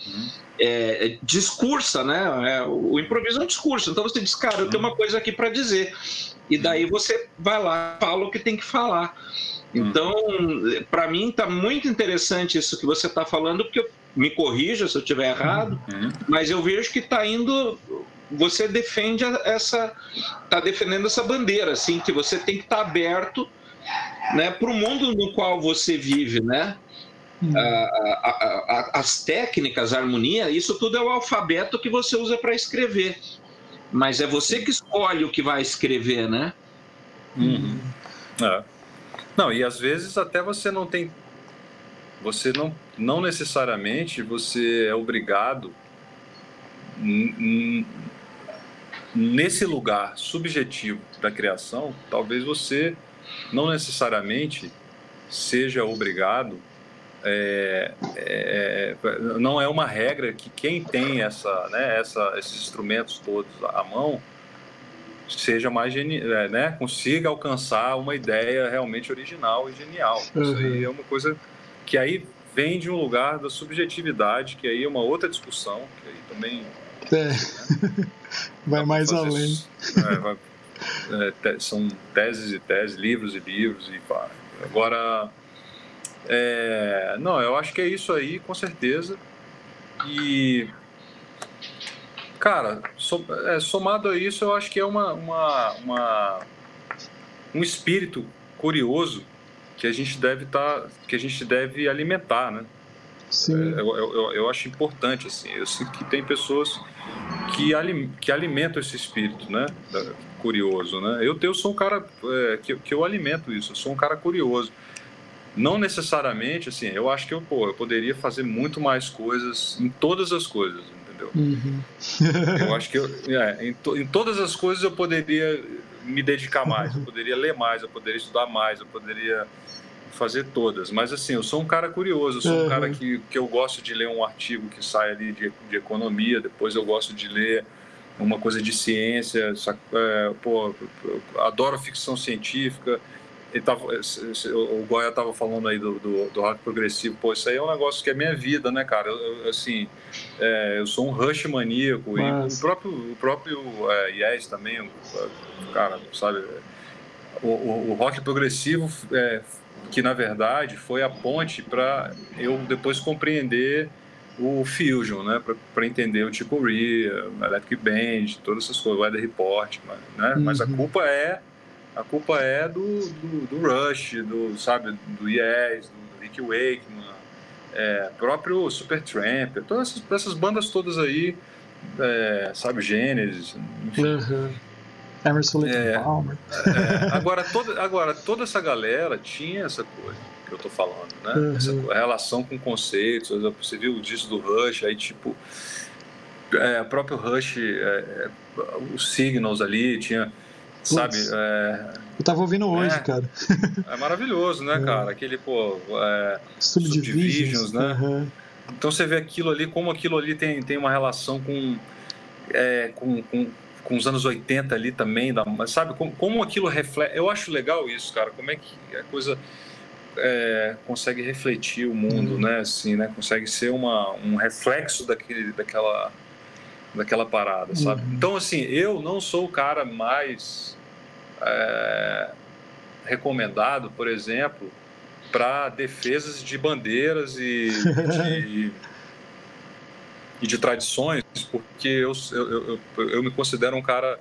é, discursa, né? É, o improviso é um discurso. Então você diz, cara, eu tenho uma coisa aqui para dizer. E daí você vai lá, fala o que tem que falar. Então, para mim, está muito interessante isso que você está falando, porque eu, me corrija se eu estiver errado, uhum. mas eu vejo que está indo. Você defende essa. Está defendendo essa bandeira, assim, que você tem que estar tá aberto né, para o mundo no qual você vive, né? Uhum. A, a, a, as técnicas, a harmonia, isso tudo é o alfabeto que você usa para escrever. Mas é você que escolhe o que vai escrever, né? Uhum. É. Não, e às vezes até você não tem. Você não, não necessariamente você é obrigado nesse lugar subjetivo da criação, talvez você não necessariamente seja obrigado. É, é, não é uma regra que quem tem essa, né, essa, esses instrumentos todos à mão seja mais genial, é, né? Consiga alcançar uma ideia realmente original e genial. Uhum. Isso aí é uma coisa que aí vem de um lugar da subjetividade, que aí é uma outra discussão, que aí também. É. Né? *laughs* vai mais além. É, vai, é, te, são teses e teses, livros e livros e pá. Agora, é, não, eu acho que é isso aí, com certeza. E Cara, é, somado a isso, eu acho que é uma, uma, uma, um espírito curioso que a gente deve tá, que a gente deve alimentar, né? Sim. É, eu, eu, eu, acho importante assim. Eu sinto que tem pessoas que, alim, que alimentam esse espírito, né? Curioso, né? Eu, eu sou um cara é, que, que eu alimento isso. Eu sou um cara curioso. Não necessariamente, assim. Eu acho que eu, pô, eu poderia fazer muito mais coisas em todas as coisas entendeu? Uhum. eu acho que eu, é, em, to, em todas as coisas eu poderia me dedicar mais, eu poderia ler mais, eu poderia estudar mais, eu poderia fazer todas. Mas assim, eu sou um cara curioso, eu sou uhum. um cara que, que eu gosto de ler um artigo que sai ali de, de economia, depois eu gosto de ler uma coisa de ciência, é, pô, adoro ficção científica, ele tava, o Goya estava falando aí do, do, do, rock progressivo, pô, isso aí é um negócio que é minha vida, né, cara? Eu, eu assim, é, eu sou um rush maníaco Mas... e o próprio, o próprio é, Yes também, cara, sabe? O, o, o rock progressivo, é, que na verdade foi a ponte para eu depois compreender o Fusion, né, para entender o Chico Rea, Electric Band, todas essas coisas, o Weather Report, né? Uhum. Mas a culpa é a culpa é do, do, do Rush, do, sabe, do Yes, do Rick Wakeman, é, próprio Supertramp, todas essas, essas bandas todas aí, é, sabe, Gênesis, enfim. Uhum. Emerson Lake é, Palmer. É, agora, toda, agora, toda essa galera tinha essa coisa que eu tô falando, né? Uhum. Essa relação com conceitos. Você viu o disco do Rush, aí tipo. É, o próprio Rush, é, é, os Signals ali, tinha. Sabe? É, eu tava ouvindo hoje, cara. É maravilhoso, né, *laughs* cara? Aquele, pô. Subdivisions, Subdivisions, né? Uhum. Então você vê aquilo ali, como aquilo ali tem, tem uma relação com, é, com, com, com, os anos 80 ali também, da, sabe? Como, como aquilo reflete. Eu acho legal isso, cara. Como é que a coisa é, consegue refletir o mundo, uhum. né? Assim, né? Consegue ser uma, um reflexo daquele, daquela, daquela parada, sabe? Uhum. Então, assim, eu não sou o cara mais é, recomendado, por exemplo, para defesas de bandeiras e de, *laughs* e de tradições, porque eu, eu, eu, eu, me considero um cara.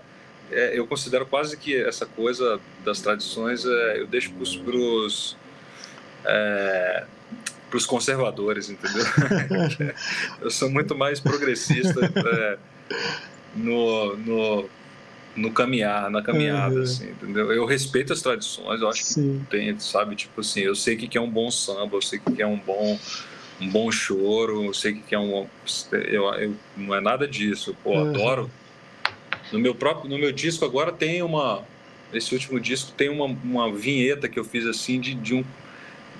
É, eu considero quase que essa coisa das tradições é, eu deixo para os é, conservadores, entendeu? *laughs* eu sou muito mais progressista é, no, no no caminhar, na caminhada, uhum. assim, entendeu? Eu respeito as tradições, eu acho Sim. que tem, sabe, tipo assim, eu sei que é um bom samba, eu sei que é um bom um bom choro, eu sei que é um eu, eu não é nada disso, pô, uhum. adoro. No meu próprio, no meu disco agora tem uma esse último disco tem uma, uma vinheta que eu fiz assim de, de um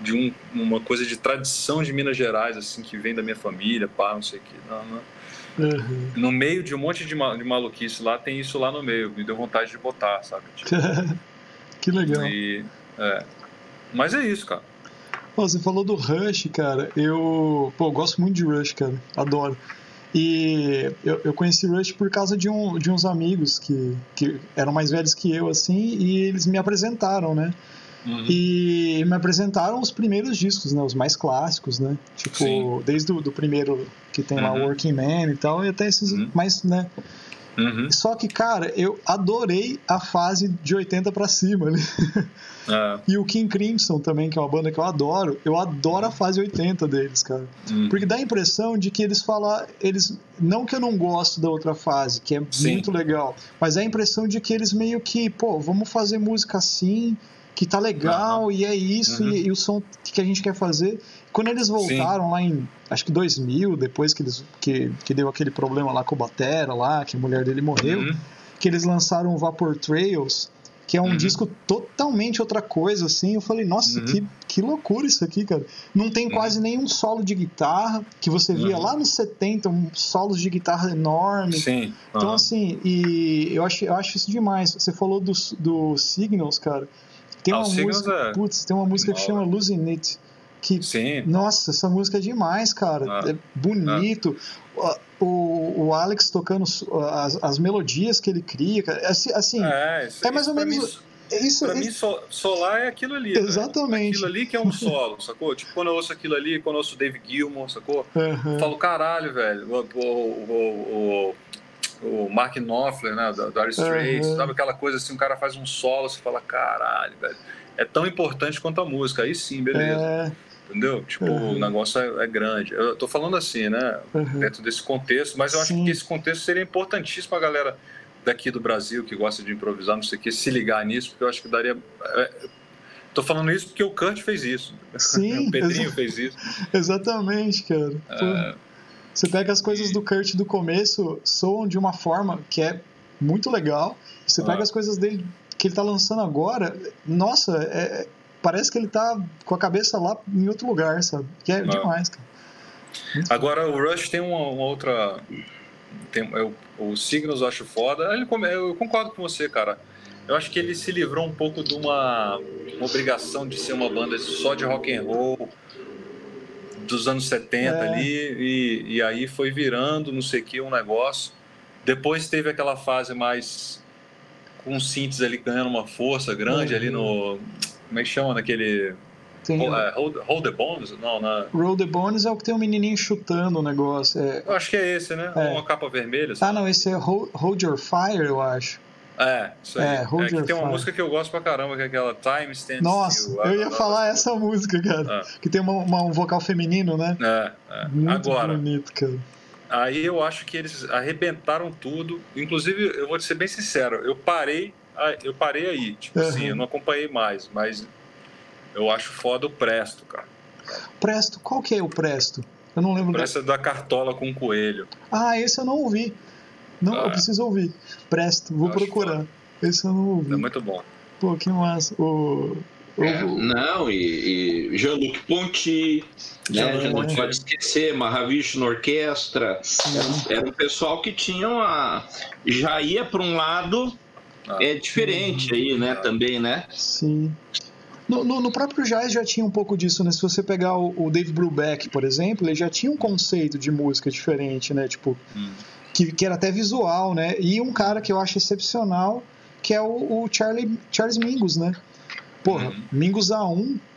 de um, uma coisa de tradição de Minas Gerais assim que vem da minha família, pá, não sei o que. Não, não Uhum. No meio de um monte de, de maluquice lá, tem isso lá no meio. Me deu vontade de botar, sabe? Tipo, *laughs* que legal. E, é. Mas é isso, cara. Pô, você falou do Rush, cara. Eu, pô, eu gosto muito de Rush, cara. Adoro. E eu, eu conheci Rush por causa de, um, de uns amigos que, que eram mais velhos que eu, assim, e eles me apresentaram, né? Uhum. E me apresentaram os primeiros discos, né? Os mais clássicos, né? Tipo, Sim. desde o do primeiro que tem uhum. lá Working Man e tal, e até esses uhum. mais, né? Uhum. Só que, cara, eu adorei a fase de 80 para cima ali. É. *laughs* E o King Crimson também, que é uma banda que eu adoro, eu adoro a fase 80 deles, cara. Uhum. Porque dá a impressão de que eles falam. Eles, não que eu não gosto da outra fase, que é Sim. muito legal, mas dá a impressão de que eles meio que, pô, vamos fazer música assim que tá legal uhum. e é isso, uhum. e, e, o som que a gente quer fazer. Quando eles voltaram Sim. lá em, acho que 2000, depois que, eles, que, que deu aquele problema lá com o Batera, lá, que a mulher dele morreu, uhum. que eles lançaram o Vapor Trails, que é um uhum. disco totalmente outra coisa, assim. Eu falei, nossa, uhum. que, que loucura isso aqui, cara. Não tem uhum. quase nenhum solo de guitarra, que você via lá nos 70, um solos de guitarra enorme. Sim. Então, assim, e eu acho, eu acho isso demais. Você falou do, do Signals, cara. Tem uma música, é... putz, tem uma música que chama Losing It. Que, Sim. Nossa, essa música é demais, cara. Ah. É bonito. Ah. O, o Alex tocando as, as melodias que ele cria. Assim, assim é, isso, é mais ou menos. Mim, isso, pra mim, solar é aquilo ali. Né? Exatamente. Né? Aquilo ali que é um solo, sacou? Tipo, quando eu ouço aquilo ali, quando eu ouço Dave Gilmour, sacou? Uhum. Eu falo, caralho, velho. O, o, o, o Mark Knopfler, né, da Dire Straits, uhum. sabe aquela coisa assim, um cara faz um solo, você fala, caralho, velho, é tão importante quanto a música, aí sim, beleza. É. Entendeu? Tipo, uhum. o negócio é, é, grande. Eu tô falando assim, né, uhum. dentro desse contexto, mas eu sim. acho que esse contexto seria importantíssimo a galera daqui do Brasil que gosta de improvisar, não sei o que, se ligar nisso, porque eu acho que daria. É, tô falando isso porque o Kurt fez isso. Sim, *laughs* o Pedrinho fez isso. Exatamente, cara. É, você pega as coisas do Kurt do começo, soam de uma forma que é muito legal. Você pega ah. as coisas dele que ele tá lançando agora, nossa, é, parece que ele tá com a cabeça lá em outro lugar, sabe? Que é ah. demais, cara. Muito agora foda. o Rush tem uma, uma outra. Tem, eu, o Signals eu acho foda. Ele, eu concordo com você, cara. Eu acho que ele se livrou um pouco de uma, uma obrigação de ser uma banda só de rock and roll dos anos 70 é. ali, e, e aí foi virando, não sei o que, um negócio. Depois teve aquela fase mais com o synths ali ganhando uma força grande uhum. ali no. Como é que chama naquele. Hold, uh, hold, hold, the Bones? Não, na... Roll the Bones é o que tem um menininho chutando o negócio. É... Eu acho que é esse, né? É. Uma capa vermelha. Sabe? Ah, não, esse é Hold, hold Your Fire, eu acho. É, isso aí. É, Hold é que tem uma música que eu gosto pra caramba, que é aquela Time Stands Nossa, Still. eu ia falar essa música, cara. É. Que tem uma, uma, um vocal feminino, né? É, é. Muito Agora, bonito, cara. aí eu acho que eles arrebentaram tudo. Inclusive, eu vou ser bem sincero, eu parei, eu parei aí, tipo uhum. assim, eu não acompanhei mais, mas eu acho foda o Presto, cara. Presto, qual que é o Presto? Eu não lembro. Presto da... é da cartola com coelho. Ah, esse eu não ouvi. Não, ah. eu preciso ouvir. Presto, vou eu procurar. Esse eu não ouvi. É muito bom. Pô, que massa. O, é, não, e, e Jean-Luc Ponty, né? a gente não pode esquecer, Mahavishnu na orquestra. Era, era, um pessoal que tinha uma. já ia para um lado ah. é diferente aí, né? Também, né? Sim. No, no, no, próprio jazz já tinha um pouco disso, né? Se você pegar o, o, Dave Brubeck, por exemplo, ele já tinha um conceito de música diferente, né? Tipo, hum. Que, que era até visual, né? E um cara que eu acho excepcional, que é o, o Charlie, Charles Mingus, né? Porra, uhum. Mingus A1 é, é,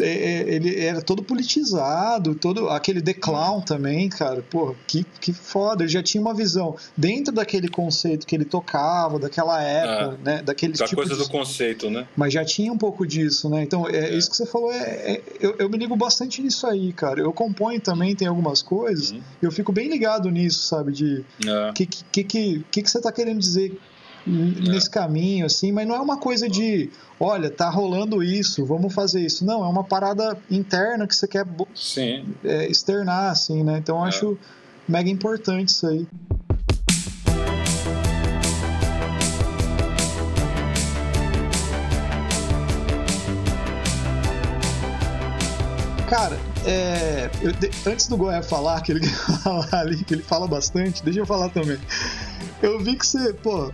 ele era todo politizado, todo aquele The Clown também, cara, porra, que, que foda, ele já tinha uma visão dentro daquele conceito que ele tocava, daquela época, é, né, daquele da tipo coisa de... do conceito, né? Mas já tinha um pouco disso, né? Então, é, é. isso que você falou, é, é, eu, eu, me ligo bastante nisso aí, cara. Eu componho também, tem algumas coisas, uhum. eu fico bem ligado nisso, sabe, de o é. que, que, que, que, que você tá querendo dizer nesse caminho, assim, mas não é uma coisa de, olha, tá rolando isso, vamos fazer isso. Não, é uma parada interna que você quer é, externar, assim, né? Então eu é. acho mega importante isso aí. Cara, é, eu, antes do Goiás falar, que ele *laughs* fala ali, que ele fala bastante, deixa eu falar também. Eu vi que você, pô,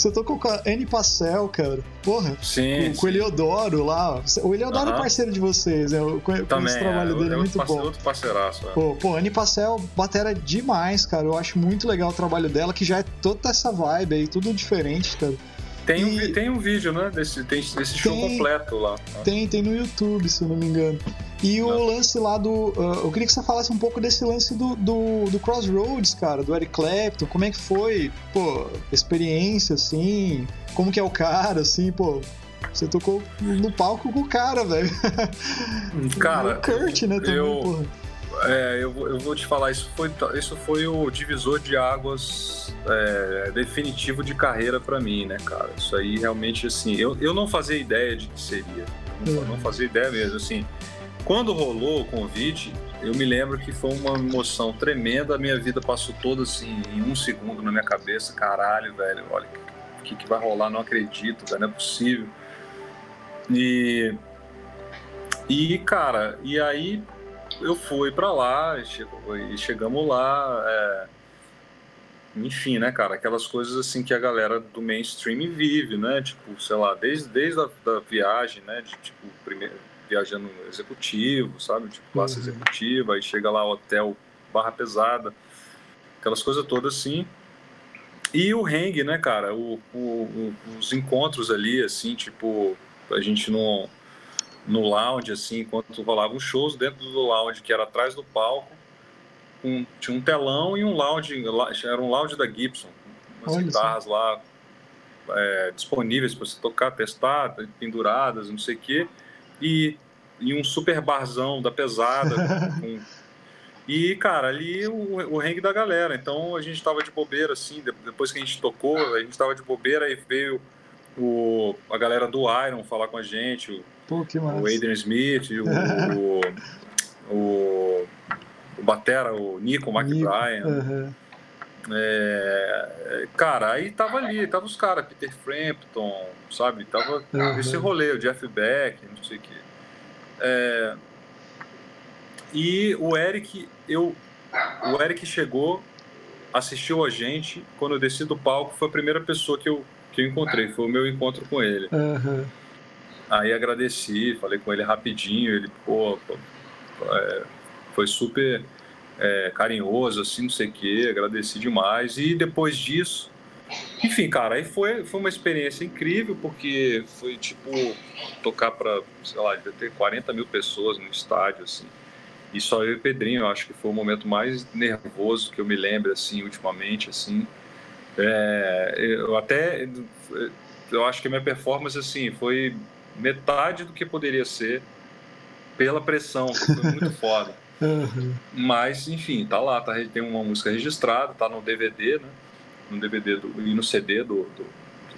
você tocou com a Annie Passel, cara. Porra. Sim. Com, com o Eliodoro lá. O Eliodoro é parceiro de vocês, né? Eu conheço o trabalho é, dele, é muito parceiro, bom. Outro parceiraço, é. Pô, pô, Annie Passel, batera demais, cara. Eu acho muito legal o trabalho dela, que já é toda essa vibe aí, tudo diferente, cara. Tem, e... um, tem um vídeo, né? Desse, tem, desse show tem, completo lá. Tem, tem no YouTube, se eu não me engano. E o não. lance lá do. Uh, eu queria que você falasse um pouco desse lance do, do, do, Crossroads, cara, do Eric Clapton. Como é que foi, pô, experiência, assim? Como que é o cara, assim, pô? Você tocou no palco com o cara, velho. *laughs* Cara. o Kurt, né, também, eu... porra. É, eu, eu vou te falar, isso foi, isso foi o divisor de águas é, definitivo de carreira para mim, né, cara? Isso aí realmente, assim, eu, eu não fazia ideia de que seria. Não, não fazia ideia mesmo, assim. Quando rolou o convite, eu me lembro que foi uma emoção tremenda. A minha vida passou toda assim, em um segundo na minha cabeça. Caralho, velho, olha o que, que vai rolar, não acredito, velho, não é possível. E. E, cara, e aí eu fui para lá e chegamos lá. É, enfim, né, cara, aquelas coisas assim que a galera do mainstream vive, né? Tipo, sei lá, desde, desde a da viagem, né? De tipo, primeiro viajando executivo, sabe? Tipo, classe uhum. executiva, aí chega lá hotel barra pesada, aquelas coisas todas assim. E o hang, né, cara? O, o, os encontros ali, assim, tipo, a gente não no lounge, assim, enquanto rolavam shows, dentro do lounge, que era atrás do palco, um, tinha um telão e um lounge, era um lounge da Gibson, umas Olha guitarras lá é, disponíveis para você tocar, testar, penduradas, não sei o quê, e, e um super barzão da pesada. com, *laughs* e, cara, ali o, o ringue da galera. Então a gente tava de bobeira, assim, depois que a gente tocou, a gente tava de bobeira e veio o, a galera do Iron falar com a gente, Pô, que massa. o Adrian Smith, o, o, *laughs* o, o Batera, o Nico McBrien. Uhum. É, cara, aí tava ali, tava os caras, Peter Frampton, sabe? Tava uhum. esse rolê, o Jeff Beck, não sei o que. É, e o Eric, eu, o Eric chegou, assistiu a gente. Quando eu desci do palco, foi a primeira pessoa que eu, que eu encontrei, foi o meu encontro com ele. Uhum. Aí agradeci, falei com ele rapidinho, ele, pô, pô é, foi super é, carinhoso, assim, não sei o quê, agradeci demais. E depois disso, enfim, cara, aí foi, foi uma experiência incrível, porque foi tipo tocar para, sei lá, devia ter 40 mil pessoas no estádio, assim. E só eu e Pedrinho, eu acho que foi o momento mais nervoso que eu me lembro, assim, ultimamente, assim. É, eu até, eu acho que minha performance, assim, foi metade do que poderia ser pela pressão, foi muito foda. Uhum. Mas, enfim, tá lá, tá, tem uma música registrada, tá no DVD, né? No DVD do, e no CD do, do,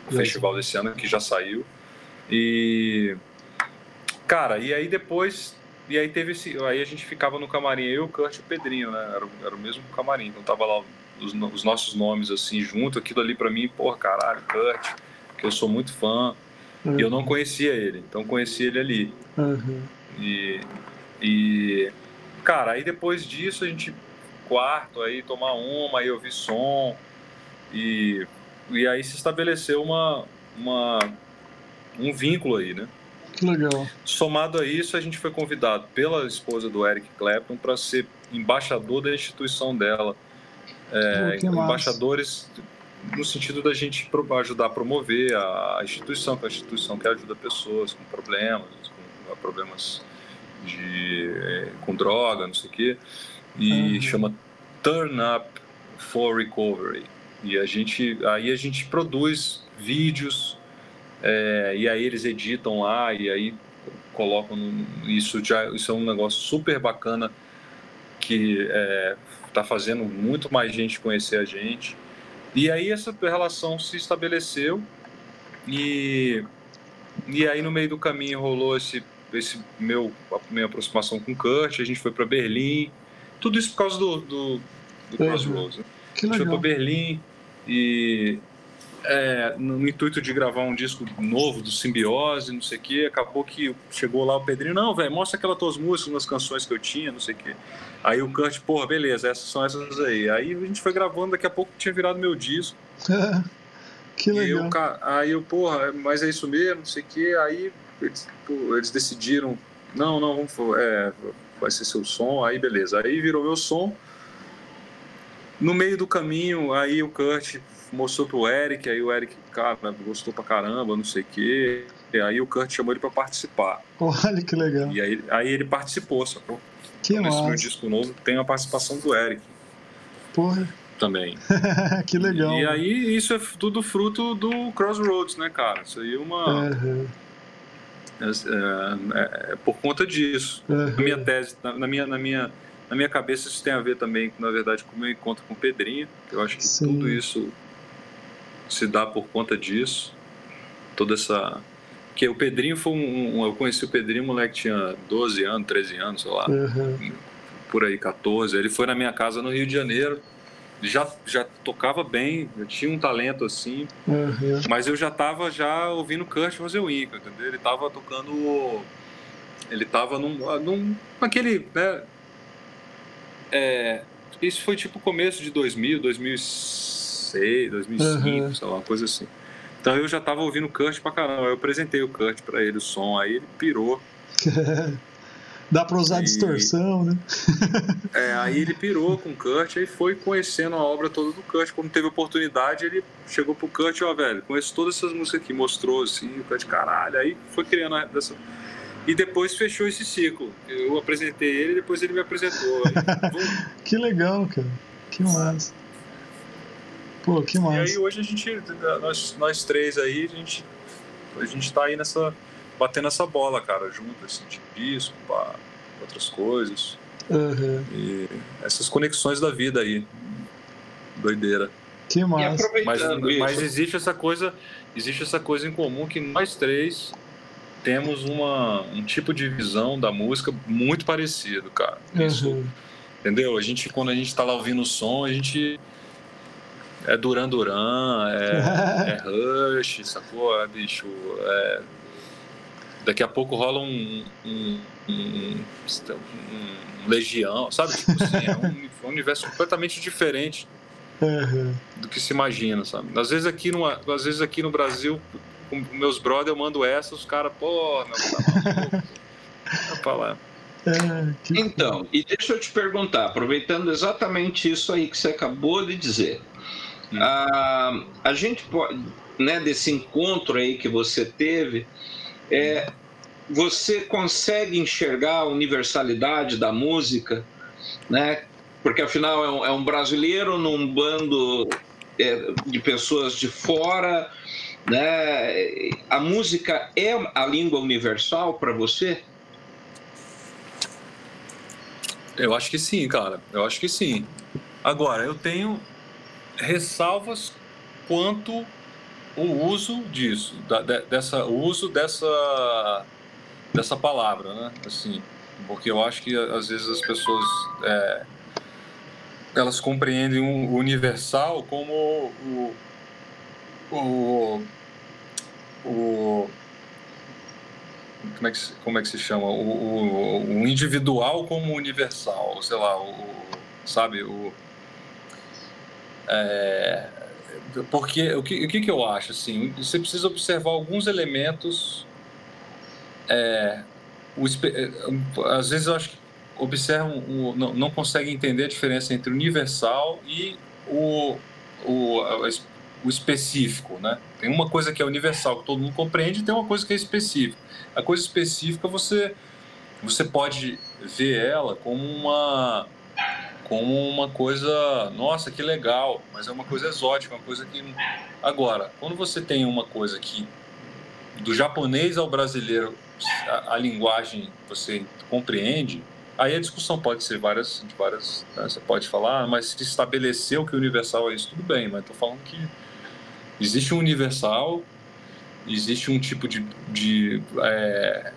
do festival desse ano que já saiu. E. Cara, e aí depois. E aí teve esse. Aí a gente ficava no camarim, eu, o Kurt e o Pedrinho, né? Era, era o mesmo camarim. Então tava lá os, os nossos nomes assim junto, aquilo ali para mim, porra, caralho, Kurt, que eu sou muito fã. Uhum. E eu não uhum. conhecia ele, então conheci ele ali. Uhum. E, e, cara, aí depois disso a gente, quarto, aí tomar uma, aí ouvir som. E, e aí se estabeleceu uma, uma, um vínculo aí, né? Que legal. Somado a isso, a gente foi convidado pela esposa do Eric Clapton para ser embaixador da instituição dela. É, embaixadores no sentido da gente ajudar a promover a instituição, que é a instituição que ajuda pessoas com problemas, com problemas de, é, com droga, não sei o quê, e uhum. chama Turn Up for Recovery. E a gente, aí a gente produz vídeos, é, e aí eles editam lá, e aí colocam isso já isso é um negócio super bacana que está é, fazendo muito mais gente conhecer a gente e aí essa relação se estabeleceu e, e aí no meio do caminho rolou esse, esse meu, a minha aproximação com o Kurt, a gente foi para Berlim, tudo isso por causa do, do, do Crossroads. Né? A gente foi para Berlim e é, no intuito de gravar um disco novo do Simbiose, não sei o que, acabou que chegou lá o Pedrinho, não, velho, mostra aquelas tuas músicas, umas canções que eu tinha, não sei o que. Aí o Kurt, porra, beleza, essas são essas aí. Aí a gente foi gravando, daqui a pouco tinha virado meu disco. *laughs* que legal. Eu, aí eu, porra, mas é isso mesmo, não sei o que. Aí eles, pô, eles, decidiram, não, não, vamos, é, vai ser seu som, aí beleza. Aí virou meu som. No meio do caminho, aí o Kurt mostrou pro Eric, aí o Eric, cara, gostou pra caramba, não sei o quê. E aí o Kurt chamou ele pra participar. Olha que legal. E aí, aí ele participou, sacou? Que então, Nesse meu disco novo tem a participação do Eric. Porra. Também. *laughs* que legal. E, e, aí isso é tudo fruto do Crossroads, né, cara? Isso aí é uma. Uhum. É, é, é, por conta disso. Uhum. Na minha tese, na, na, minha, na, minha, na minha cabeça, isso tem a ver também, na verdade, com o meu encontro com o Pedrinho. Eu acho que Sim. tudo isso se dá por conta disso. Toda essa que o Pedrinho foi um, um, Eu conheci o Pedrinho, moleque tinha 12 anos, 13 anos, sei lá. Uhum. Por aí, 14. Ele foi na minha casa no Rio de Janeiro. Já, já tocava bem, eu tinha um talento assim, uhum. mas eu já estava já ouvindo Kurt fazer o Inca, entendeu? Ele estava tocando. Ele estava num, num. aquele. Né, é, isso foi tipo começo de 2000, 2006, 2005, uhum. sei lá, uma coisa assim. Então eu já tava ouvindo o Kurt pra caramba. Eu apresentei o Kurt pra ele, o som, aí ele pirou. *laughs* Dá pra usar e... distorção, né? é, aí ele pirou com o Kurt, aí foi conhecendo a obra toda do Kurt. Quando teve oportunidade, ele chegou pro Kurt, ó, velho, conheço todas essas músicas aqui, mostrou assim, o Kurt, caralho, aí foi criando essa. E depois fechou esse ciclo. Eu apresentei ele, depois ele me apresentou. Aí, *laughs* que legal, cara. Que massa. Pô, que massa. E aí hoje a gente, nós, nós três aí, a gente, a gente tá aí nessa, batendo essa bola, cara, junto, assim, de disco, pá, outras coisas. Uhum. E essas conexões da vida aí. Doideira. Que massa. Mas, mas existe essa coisa, existe essa coisa em comum que nós três temos uma, um tipo de visão da música muito parecido, cara. Isso, uhum. entendeu? A gente, quando a gente tá lá ouvindo o som, a gente é Duran Duran, é, *laughs* é Rush, sacou? É, bicho, é... daqui a pouco rola um, um, um, um Legião, sabe? Tipo assim, é um, *laughs* universo completamente diferente uhum. do que se imagina, sabe? Às vezes aqui no, às vezes aqui no Brasil, com meus brothers, eu mando essa, os caras, pô, meu, tá maluco. É, *laughs* então, e deixa eu te perguntar, aproveitando exatamente isso aí que você acabou de dizer, ah, a gente pode, né, desse encontro aí que você teve, é, você consegue enxergar a universalidade da música, né? Porque afinal é um, é um brasileiro num bando é, de pessoas de fora, né? A música é a língua universal para você? Eu acho que sim, cara. Eu acho que sim. Agora, eu tenho ressalvas quanto o uso disso, da, dessa, o uso dessa, dessa palavra, né? Assim, porque eu acho que às vezes as pessoas é, elas compreendem o universal como o, o, o como é que, como é que se chama? O, o, o individual como universal, sei lá, o, sabe? O, é, porque o que, o que, que eu acho? Assim, você precisa observar alguns elementos. É, o, é, às vezes eu acho que observam, não, não conseguem entender a diferença entre o universal e o, o, o específico, né? Tem uma coisa que é universal, que todo mundo compreende, e tem uma coisa que é específica. A coisa específica você você pode ver ela como uma como uma coisa, nossa, que legal, mas é uma coisa exótica, uma coisa que agora, quando você tem uma coisa que do japonês ao brasileiro a, a linguagem você compreende, aí a discussão pode ser várias, de várias, né? você pode falar, ah, mas se estabeleceu que o universal é isso, tudo bem, mas estou falando que existe um universal, existe um tipo de, de é,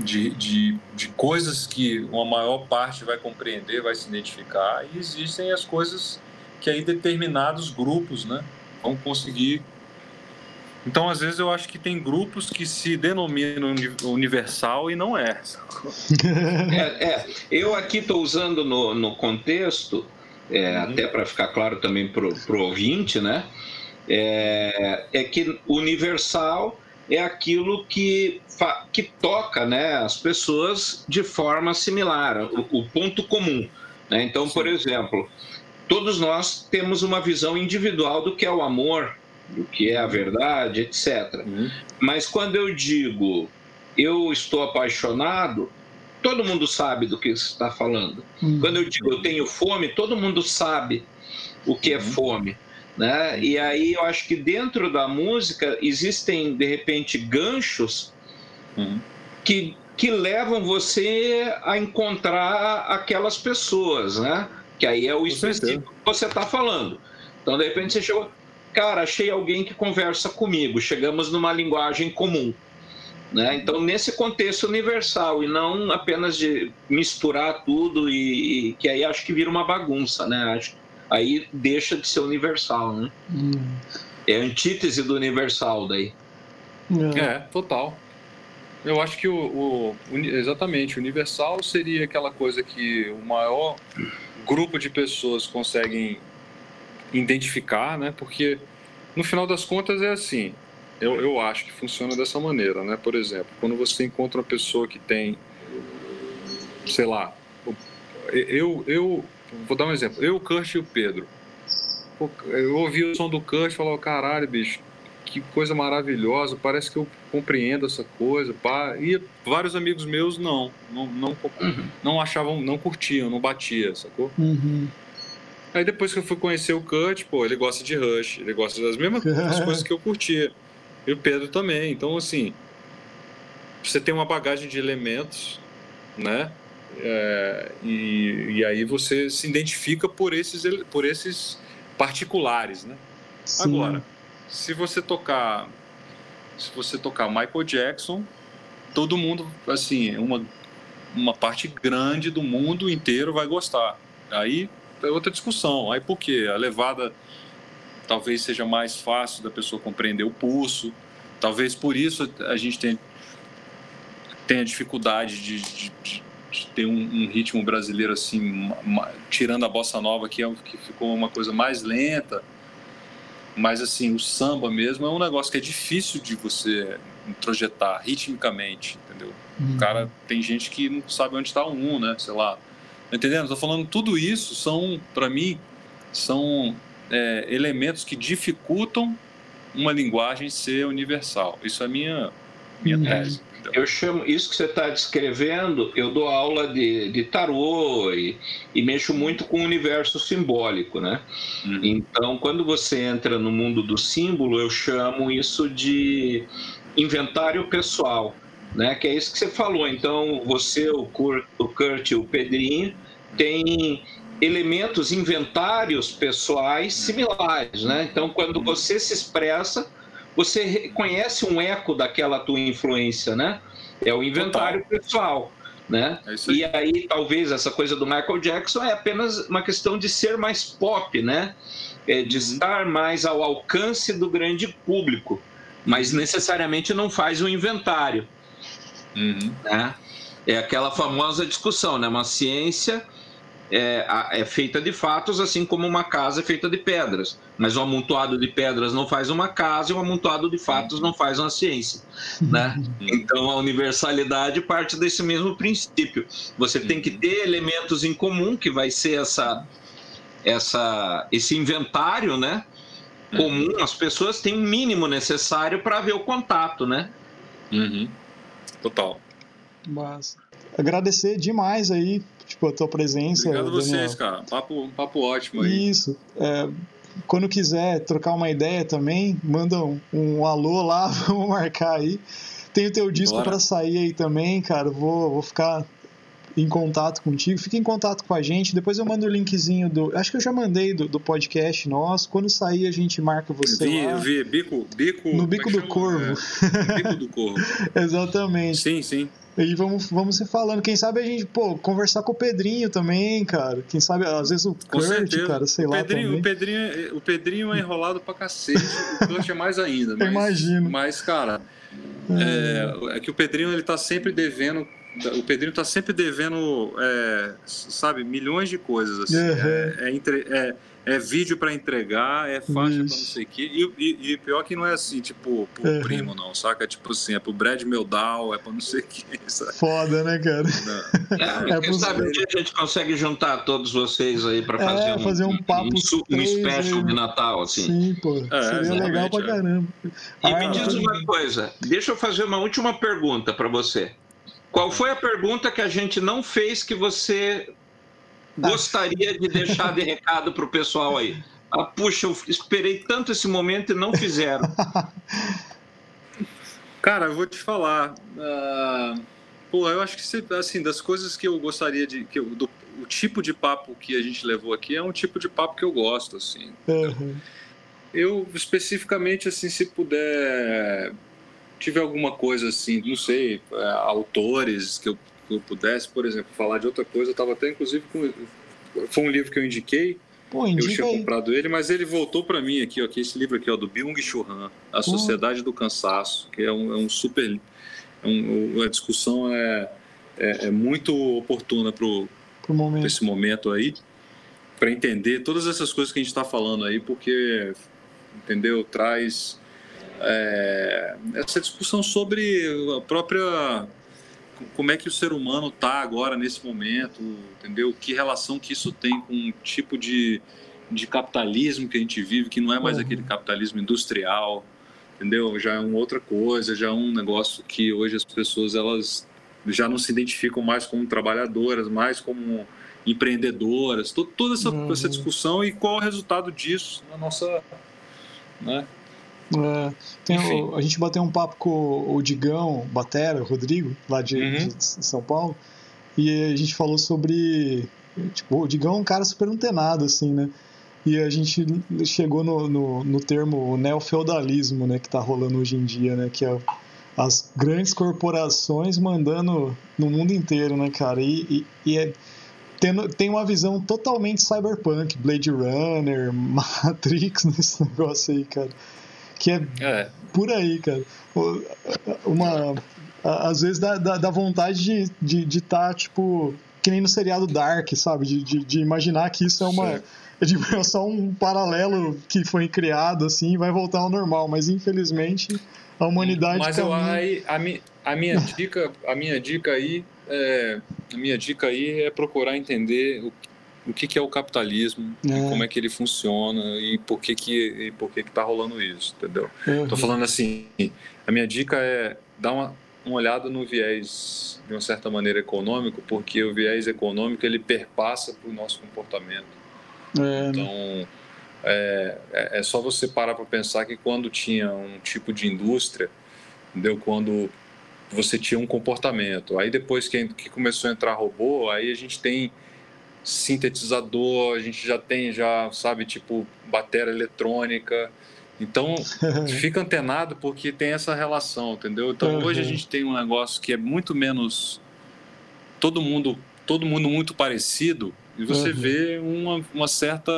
de, de, de coisas que uma maior parte vai compreender, vai se identificar, e existem as coisas que aí determinados grupos né, vão conseguir. Então, às vezes, eu acho que tem grupos que se denominam universal e não é. *laughs* é, é. Eu aqui estou usando no, no contexto, é, uhum. até para ficar claro também para o ouvinte, né? É, é que universal é aquilo que, que toca né, as pessoas de forma similar, o, o ponto comum. Né? Então, Sim. por exemplo, todos nós temos uma visão individual do que é o amor, do que é a verdade, etc. Uhum. Mas quando eu digo eu estou apaixonado, todo mundo sabe do que está falando. Uhum. Quando eu digo eu tenho fome, todo mundo sabe o que é uhum. fome. Né? E aí eu acho que dentro da música existem de repente ganchos uhum. que, que levam você a encontrar aquelas pessoas, né? Que aí é o específico que você está falando. Então de repente você chegou, cara, achei alguém que conversa comigo, chegamos numa linguagem comum. Né? Então, nesse contexto universal e não apenas de misturar tudo e, e que aí acho que vira uma bagunça, né? Acho, aí deixa de ser universal, né? Hum. É a antítese do universal daí. É, é total. Eu acho que o, o, exatamente o universal seria aquela coisa que o maior grupo de pessoas conseguem identificar, né? Porque no final das contas é assim. Eu, eu acho que funciona dessa maneira, né? Por exemplo, quando você encontra uma pessoa que tem, sei lá, eu eu Vou dar um exemplo. Eu, o Kurt e o Pedro. Eu ouvi o som do Kurt e falei, caralho, bicho, que coisa maravilhosa, parece que eu compreendo essa coisa, pá. E vários amigos meus não, não, não, uhum. não achavam, não curtiam, não batia, sacou? Uhum. Aí depois que eu fui conhecer o Kurt, pô, ele gosta de Rush, ele gosta das mesmas *laughs* coisas que eu curtia. E o Pedro também. Então, assim, você tem uma bagagem de elementos, né? É, e, e aí você se identifica por esses, por esses particulares, né? Sim. Agora, se você tocar se você tocar Michael Jackson, todo mundo, assim, uma, uma parte grande do mundo inteiro vai gostar. Aí é outra discussão. Aí por quê? A levada talvez seja mais fácil da pessoa compreender o pulso. Talvez por isso a gente tenha, tenha dificuldade de, de, de ter um, um, ritmo brasileiro assim, uma, tirando a bossa nova que, é, que ficou uma coisa mais lenta, mas assim o samba mesmo é um negócio que é difícil de você introjetar ritmicamente, entendeu? Uhum. O cara tem gente que não sabe onde está um, né? Sei lá, tá entendendo? Estou falando tudo isso são para mim são é, elementos que dificultam uma linguagem ser universal. Isso é minha minha uhum. tese. Então. Eu chamo isso que você está descrevendo, eu dou aula de, de tarô e, e, mexo muito com o universo simbólico, né? Uhum. Então, quando você entra no mundo do símbolo, eu chamo isso de inventário pessoal. né? Que é isso que você falou. Então, você, o Kurt, o Kurt e o Pedrinho têm elementos, inventários pessoais similares, né? Então, quando uhum. você se expressa, você reconhece um eco daquela tua influência, né? É o inventário Total. pessoal, né? É. E aí, talvez, essa coisa do Michael Jackson é apenas uma questão de ser mais pop, né? É de uhum. estar mais ao alcance do grande público, mas necessariamente não faz o inventário. Uhum. Né? É aquela famosa discussão, né? Uma ciência é, é, feita de fatos, assim como uma casa é feita de pedras. Mas um amontoado de pedras não faz uma casa e um amontoado de fatos não faz uma ciência. Né? *laughs* Então a universalidade parte desse mesmo princípio. Você tem que ter elementos em comum, que vai ser essa, essa, esse inventário né? comum. As pessoas têm o mínimo necessário para ver o contato. Né? Uhum. Total. Mas agradecer demais aí tipo, a tua presença. Obrigado a vocês, cara. Papo, papo ótimo aí. Isso. É, quando quiser trocar uma ideia também, manda um, um alô lá, *laughs* vamos marcar aí. Tem o teu disco para sair aí também, cara. Vou, vou ficar em contato contigo. Fica em contato com a gente. Depois eu mando o linkzinho do. Acho que eu já mandei do, do podcast nosso. Quando sair, a gente marca você. Vi, lá. vi. Bico, bico. No bico é do corvo. É, bico do corvo. *laughs* Exatamente. Sim, sim. E vamos, vamos se falando. Quem sabe a gente, pô, conversar com o Pedrinho também, cara. Quem sabe, às vezes o com Kurt, certeza. cara, sei o lá. Pedrinho, o, Pedrinho, o Pedrinho é enrolado pra cacete. o Kurt é mais ainda. Mas, *laughs* Imagino. Mas, cara, é, é que o Pedrinho ele tá sempre devendo o Pedrinho tá sempre devendo, é, sabe, milhões de coisas. Assim. Uhum. É, é, entre, é, é vídeo para entregar, é faixa para não sei o quê. E, e, e, pior que não é assim, tipo, pro uhum. primo, não, saca? É tipo assim, é pro Brad Meldal, é pra não sei o quê. *laughs* Sabe? Foda, né, cara? É, é, quem sabe um dia a gente consegue juntar todos vocês aí pra fazer, é, um, fazer um papo. Um, um special aí. de Natal, assim. Sim, pô. É, Seria legal pra é. caramba. E ah, me diz uma coisa, deixa eu fazer uma última pergunta para você. Qual foi a pergunta que a gente não fez que você gostaria de deixar de recado para o pessoal aí? Ah, puxa, eu esperei tanto esse momento e não fizeram. *laughs* Cara, eu vou te falar. Uh, pô, eu acho que assim, das coisas que eu gostaria de. Que eu, do, o tipo de papo que a gente levou aqui é um tipo de papo que eu gosto, assim. Uhum. Eu especificamente, assim, se puder tiver alguma coisa assim, não sei, é, autores que eu, que eu pudesse, por exemplo, falar de outra coisa, eu estava até inclusive com. Foi um livro que eu indiquei. Pô, eu tinha comprado ele, mas ele voltou para mim aqui, ó, aqui, esse livro aqui, ó, do Byung-Chul Han, A Sociedade do Cansaço, que é um, é um super... É um, a discussão é, é, é muito oportuna para momento. esse momento aí, para entender todas essas coisas que a gente está falando aí, porque, entendeu, traz é, essa discussão sobre a própria como é que o ser humano está agora nesse momento, entendeu? Que relação que isso tem com um tipo de, de capitalismo que a gente vive, que não é mais uhum. aquele capitalismo industrial, entendeu? Já é uma outra coisa, já é um negócio que hoje as pessoas elas já não se identificam mais como trabalhadoras, mais como empreendedoras, toda essa, uhum. essa discussão e qual é o resultado disso na nossa, né? É, o, a gente bateu um papo com o Digão Batera, o Rodrigo, lá de, uhum. de, São Paulo, e a gente falou sobre. Tipo, o Digão é um cara super antenado, assim, né? E a gente chegou no, no, no termo neofeudalismo, né, que está rolando hoje em dia, né? Que é as grandes corporações mandando no mundo inteiro, né, cara? E, e, e é, tendo, tem uma visão totalmente cyberpunk, Blade Runner, *laughs* Matrix nesse negócio aí, cara que é, é. por aí, cara. Uma, às vezes dá, dá, dá vontade de estar, de, de tá, tipo, que nem no seriado Dark, sabe? De, de, de imaginar que isso é uma. É, é só um paralelo que foi criado, assim, e vai voltar ao normal. Mas infelizmente a humanidade. Mas eu, aí, a, mi, a, minha dica, a minha dica aí. É, a minha dica aí é procurar entender o o que, que é o capitalismo, é. como é que ele funciona e por que que e por que que tá rolando isso, entendeu? Uhum. Tô falando assim, a minha dica é dar uma, uma olhada no viés de uma certa maneira econômico, porque o viés econômico ele perpassa para o nosso comportamento. É. Né? Então é, é, é só você parar para pensar que quando tinha um tipo de indústria, entendeu? Quando você tinha um comportamento. Aí depois que, que começou a entrar robô, aí a gente tem sintetizador, a gente já tem já, sabe, tipo bateria eletrônica. Então, *laughs* fica antenado porque tem essa relação, entendeu? Então, uhum. hoje a gente tem um negócio que é muito menos todo mundo, todo mundo muito parecido e você uhum. vê uma, uma certa,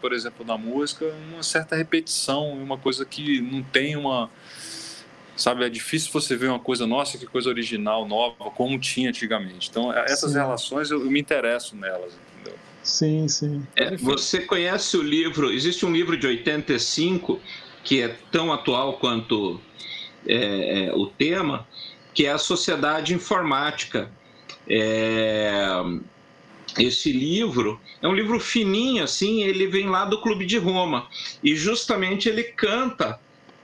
por exemplo, na música, uma certa repetição, uma coisa que não tem uma sabe? É difícil você ver uma coisa, nossa, que coisa original, nova, como tinha antigamente. Então, é, essas sim. relações eu, eu, me interesso nelas, entendeu? Sim, sim. É, você conhece o livro, existe um livro de 85 que é tão atual quanto é, é, o tema, que é a Sociedade Informática. É, esse livro é um livro fininho, assim, ele vem lá do Clube de Roma e justamente ele canta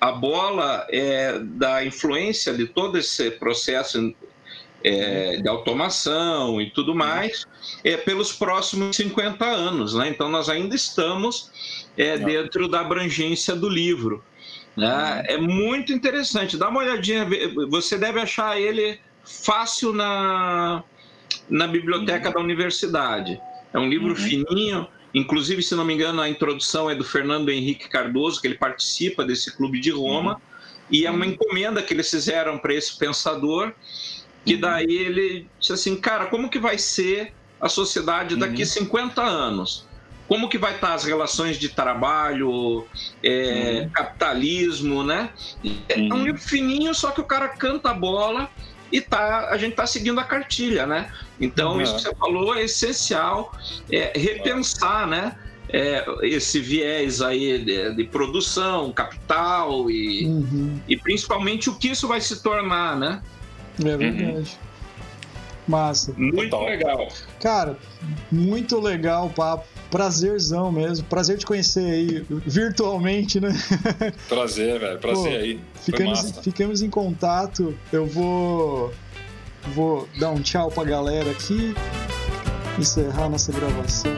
a bola é, da influência de todo esse processo é, de automação e tudo mais é, pelos próximos 50 anos. Né? Então, nós ainda estamos é, dentro da abrangência do livro. Né? Uhum. É muito interessante. Dá uma olhadinha, você deve achar ele fácil na, na biblioteca uhum. da universidade. É um livro uhum. fininho, Inclusive, se não me engano, a introdução é do Fernando Henrique Cardoso, que ele participa desse clube de Roma, uhum. e é uma encomenda que eles fizeram para esse pensador, que uhum. daí ele disse assim, cara, como que vai ser a sociedade daqui uhum. 50 anos? Como que vai estar as relações de trabalho, é, uhum. capitalismo, né? É um uhum. livro fininho, só que o cara canta a bola e tá, a gente está seguindo a cartilha, né? Então, uhum. isso que você falou é essencial, é repensar, né? É, esse viés aí de, de produção, capital e, uhum. e principalmente o que isso vai se tornar, né? É verdade. Uhum. Massa. Muito Total. legal. Cara, muito legal o papo. Prazerzão mesmo. Prazer te conhecer aí virtualmente, né? *laughs* Prazer, velho. Prazer Pô, aí. Ficamos, ficamos em contato. Eu vou. Vou dar um tchau pra galera aqui. Encerrar nossa gravação.